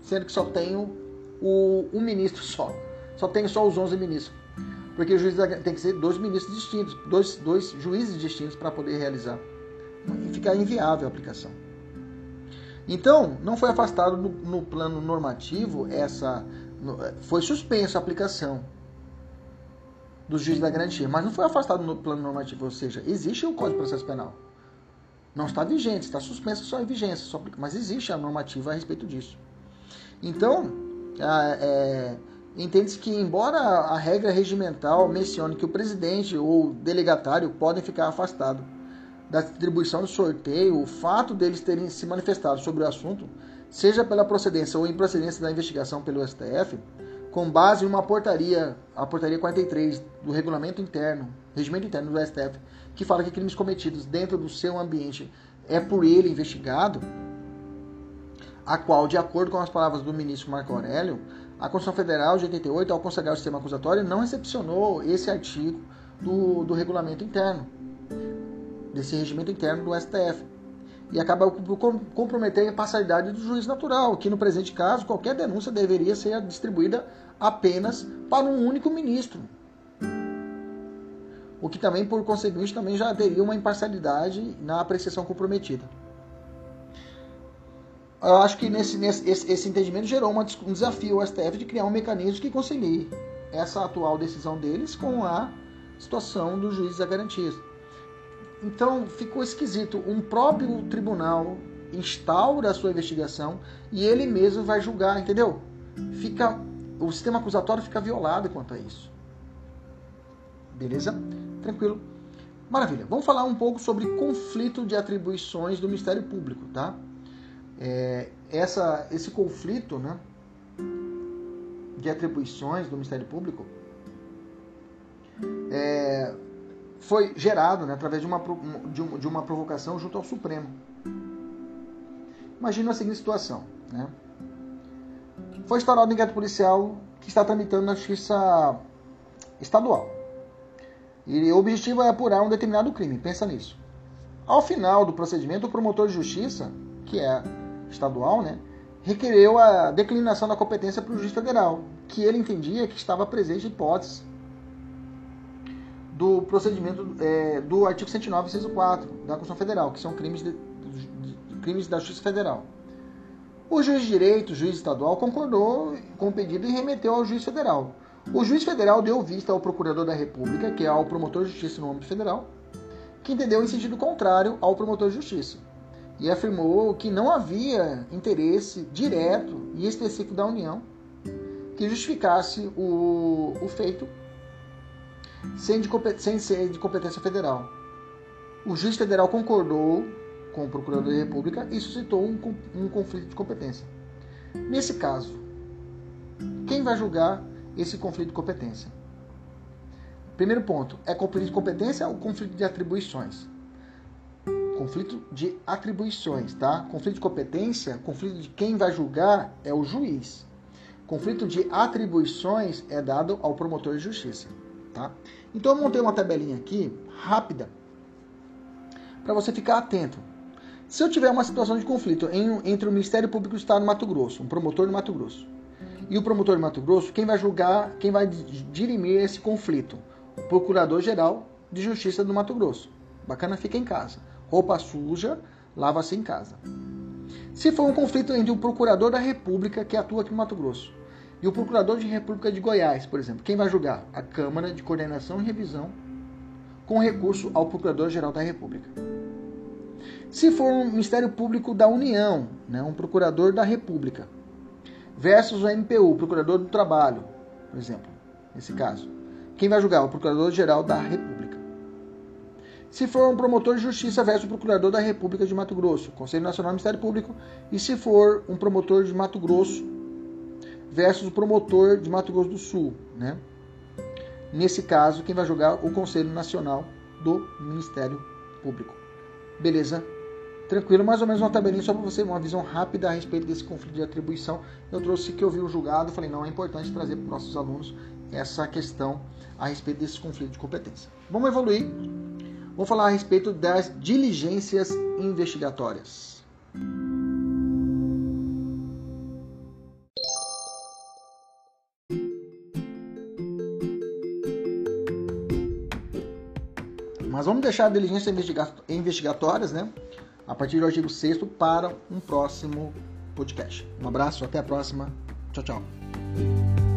Sendo que só tenho o, um ministro só. Só tenho só os 11 ministros. Porque o juiz da, tem que ser dois ministros distintos, dois, dois juízes distintos para poder realizar. E fica inviável a aplicação. Então, não foi afastado no, no plano normativo essa. No, foi suspensa a aplicação do juiz da garantia, mas não foi afastado no plano normativo, ou seja, existe o Código de Processo Penal. Não está vigente, está suspenso só em vigência, só, mas existe a normativa a respeito disso. Então, é, entende-se que, embora a regra regimental mencione que o presidente ou delegatário podem ficar afastados da distribuição do sorteio, o fato deles terem se manifestado sobre o assunto, seja pela procedência ou improcedência da investigação pelo STF, com base em uma portaria, a portaria 43 do regulamento interno, regimento interno do STF, que fala que crimes cometidos dentro do seu ambiente é por ele investigado, a qual, de acordo com as palavras do ministro Marco Aurélio, a Constituição Federal de 88, ao consagrar o sistema acusatório, não recepcionou esse artigo do, do regulamento interno, desse regimento interno do STF e acaba comprometer a imparcialidade do juiz natural, que no presente caso qualquer denúncia deveria ser distribuída apenas para um único ministro. O que também, por conseguinte, também já teria uma imparcialidade na apreciação comprometida. Eu acho que nesse, nesse esse, esse entendimento gerou uma, um desafio ao STF de criar um mecanismo que concilie essa atual decisão deles com a situação dos juízes da garantia. Então ficou esquisito. Um próprio tribunal instaura a sua investigação e ele mesmo vai julgar, entendeu? Fica o sistema acusatório fica violado quanto a isso. Beleza? Tranquilo. Maravilha. Vamos falar um pouco sobre conflito de atribuições do Ministério Público, tá? É, essa, esse conflito, né, de atribuições do Ministério Público é, foi gerado né, através de uma, de, uma provocação junto ao Supremo. Imagina a seguinte situação. Né? Foi instaurado um inquérito policial que está tramitando na Justiça Estadual. E o objetivo é apurar um determinado crime. Pensa nisso. Ao final do procedimento, o promotor de justiça, que é estadual, né, requereu a declinação da competência para o juiz federal, que ele entendia que estava presente hipótese do procedimento é, do artigo 109 inciso 4 da Constituição Federal, que são crimes, de, de, crimes da Justiça Federal. O juiz de direito, o juiz estadual, concordou com o pedido e remeteu ao juiz federal. O juiz federal deu vista ao procurador da República, que é o promotor de justiça no âmbito federal, que entendeu em sentido contrário ao promotor de justiça e afirmou que não havia interesse direto e específico da União que justificasse o, o feito sem, de, sem ser de competência federal. O juiz federal concordou com o procurador da República e suscitou um, um conflito de competência. Nesse caso, quem vai julgar esse conflito de competência? Primeiro ponto, é conflito de competência ou conflito de atribuições? Conflito de atribuições, tá? Conflito de competência, conflito de quem vai julgar é o juiz. Conflito de atribuições é dado ao promotor de justiça. Tá? Então eu montei uma tabelinha aqui, rápida, para você ficar atento. Se eu tiver uma situação de conflito em, entre o Ministério Público do Estado do Mato Grosso, um promotor de Mato Grosso, e o promotor de Mato Grosso, quem vai julgar, quem vai dirimir esse conflito? O Procurador-Geral de Justiça do Mato Grosso. Bacana, fica em casa. Roupa suja, lava-se em casa. Se for um conflito entre o Procurador da República, que atua aqui no Mato Grosso, e o Procurador de República de Goiás, por exemplo, quem vai julgar? A Câmara de Coordenação e Revisão, com recurso ao Procurador-Geral da República. Se for um Ministério Público da União, né, um Procurador da República, versus o MPU, Procurador do Trabalho, por exemplo, nesse caso, quem vai julgar? O Procurador-Geral da República. Se for um promotor de justiça versus o Procurador da República de Mato Grosso, Conselho Nacional do Ministério Público, e se for um promotor de Mato Grosso versus o promotor de Mato Grosso do Sul, né? Nesse caso, quem vai julgar o Conselho Nacional do Ministério Público. Beleza? Tranquilo, mais ou menos uma tabelinha só para você, uma visão rápida a respeito desse conflito de atribuição. Eu trouxe que eu vi o julgado, falei, não, é importante trazer para os nossos alunos essa questão a respeito desse conflito de competência. Vamos evoluir. Vamos falar a respeito das diligências investigatórias. Vamos deixar diligências investigatórias, né? A partir do artigo 6 para um próximo podcast. Um abraço, até a próxima. Tchau, tchau.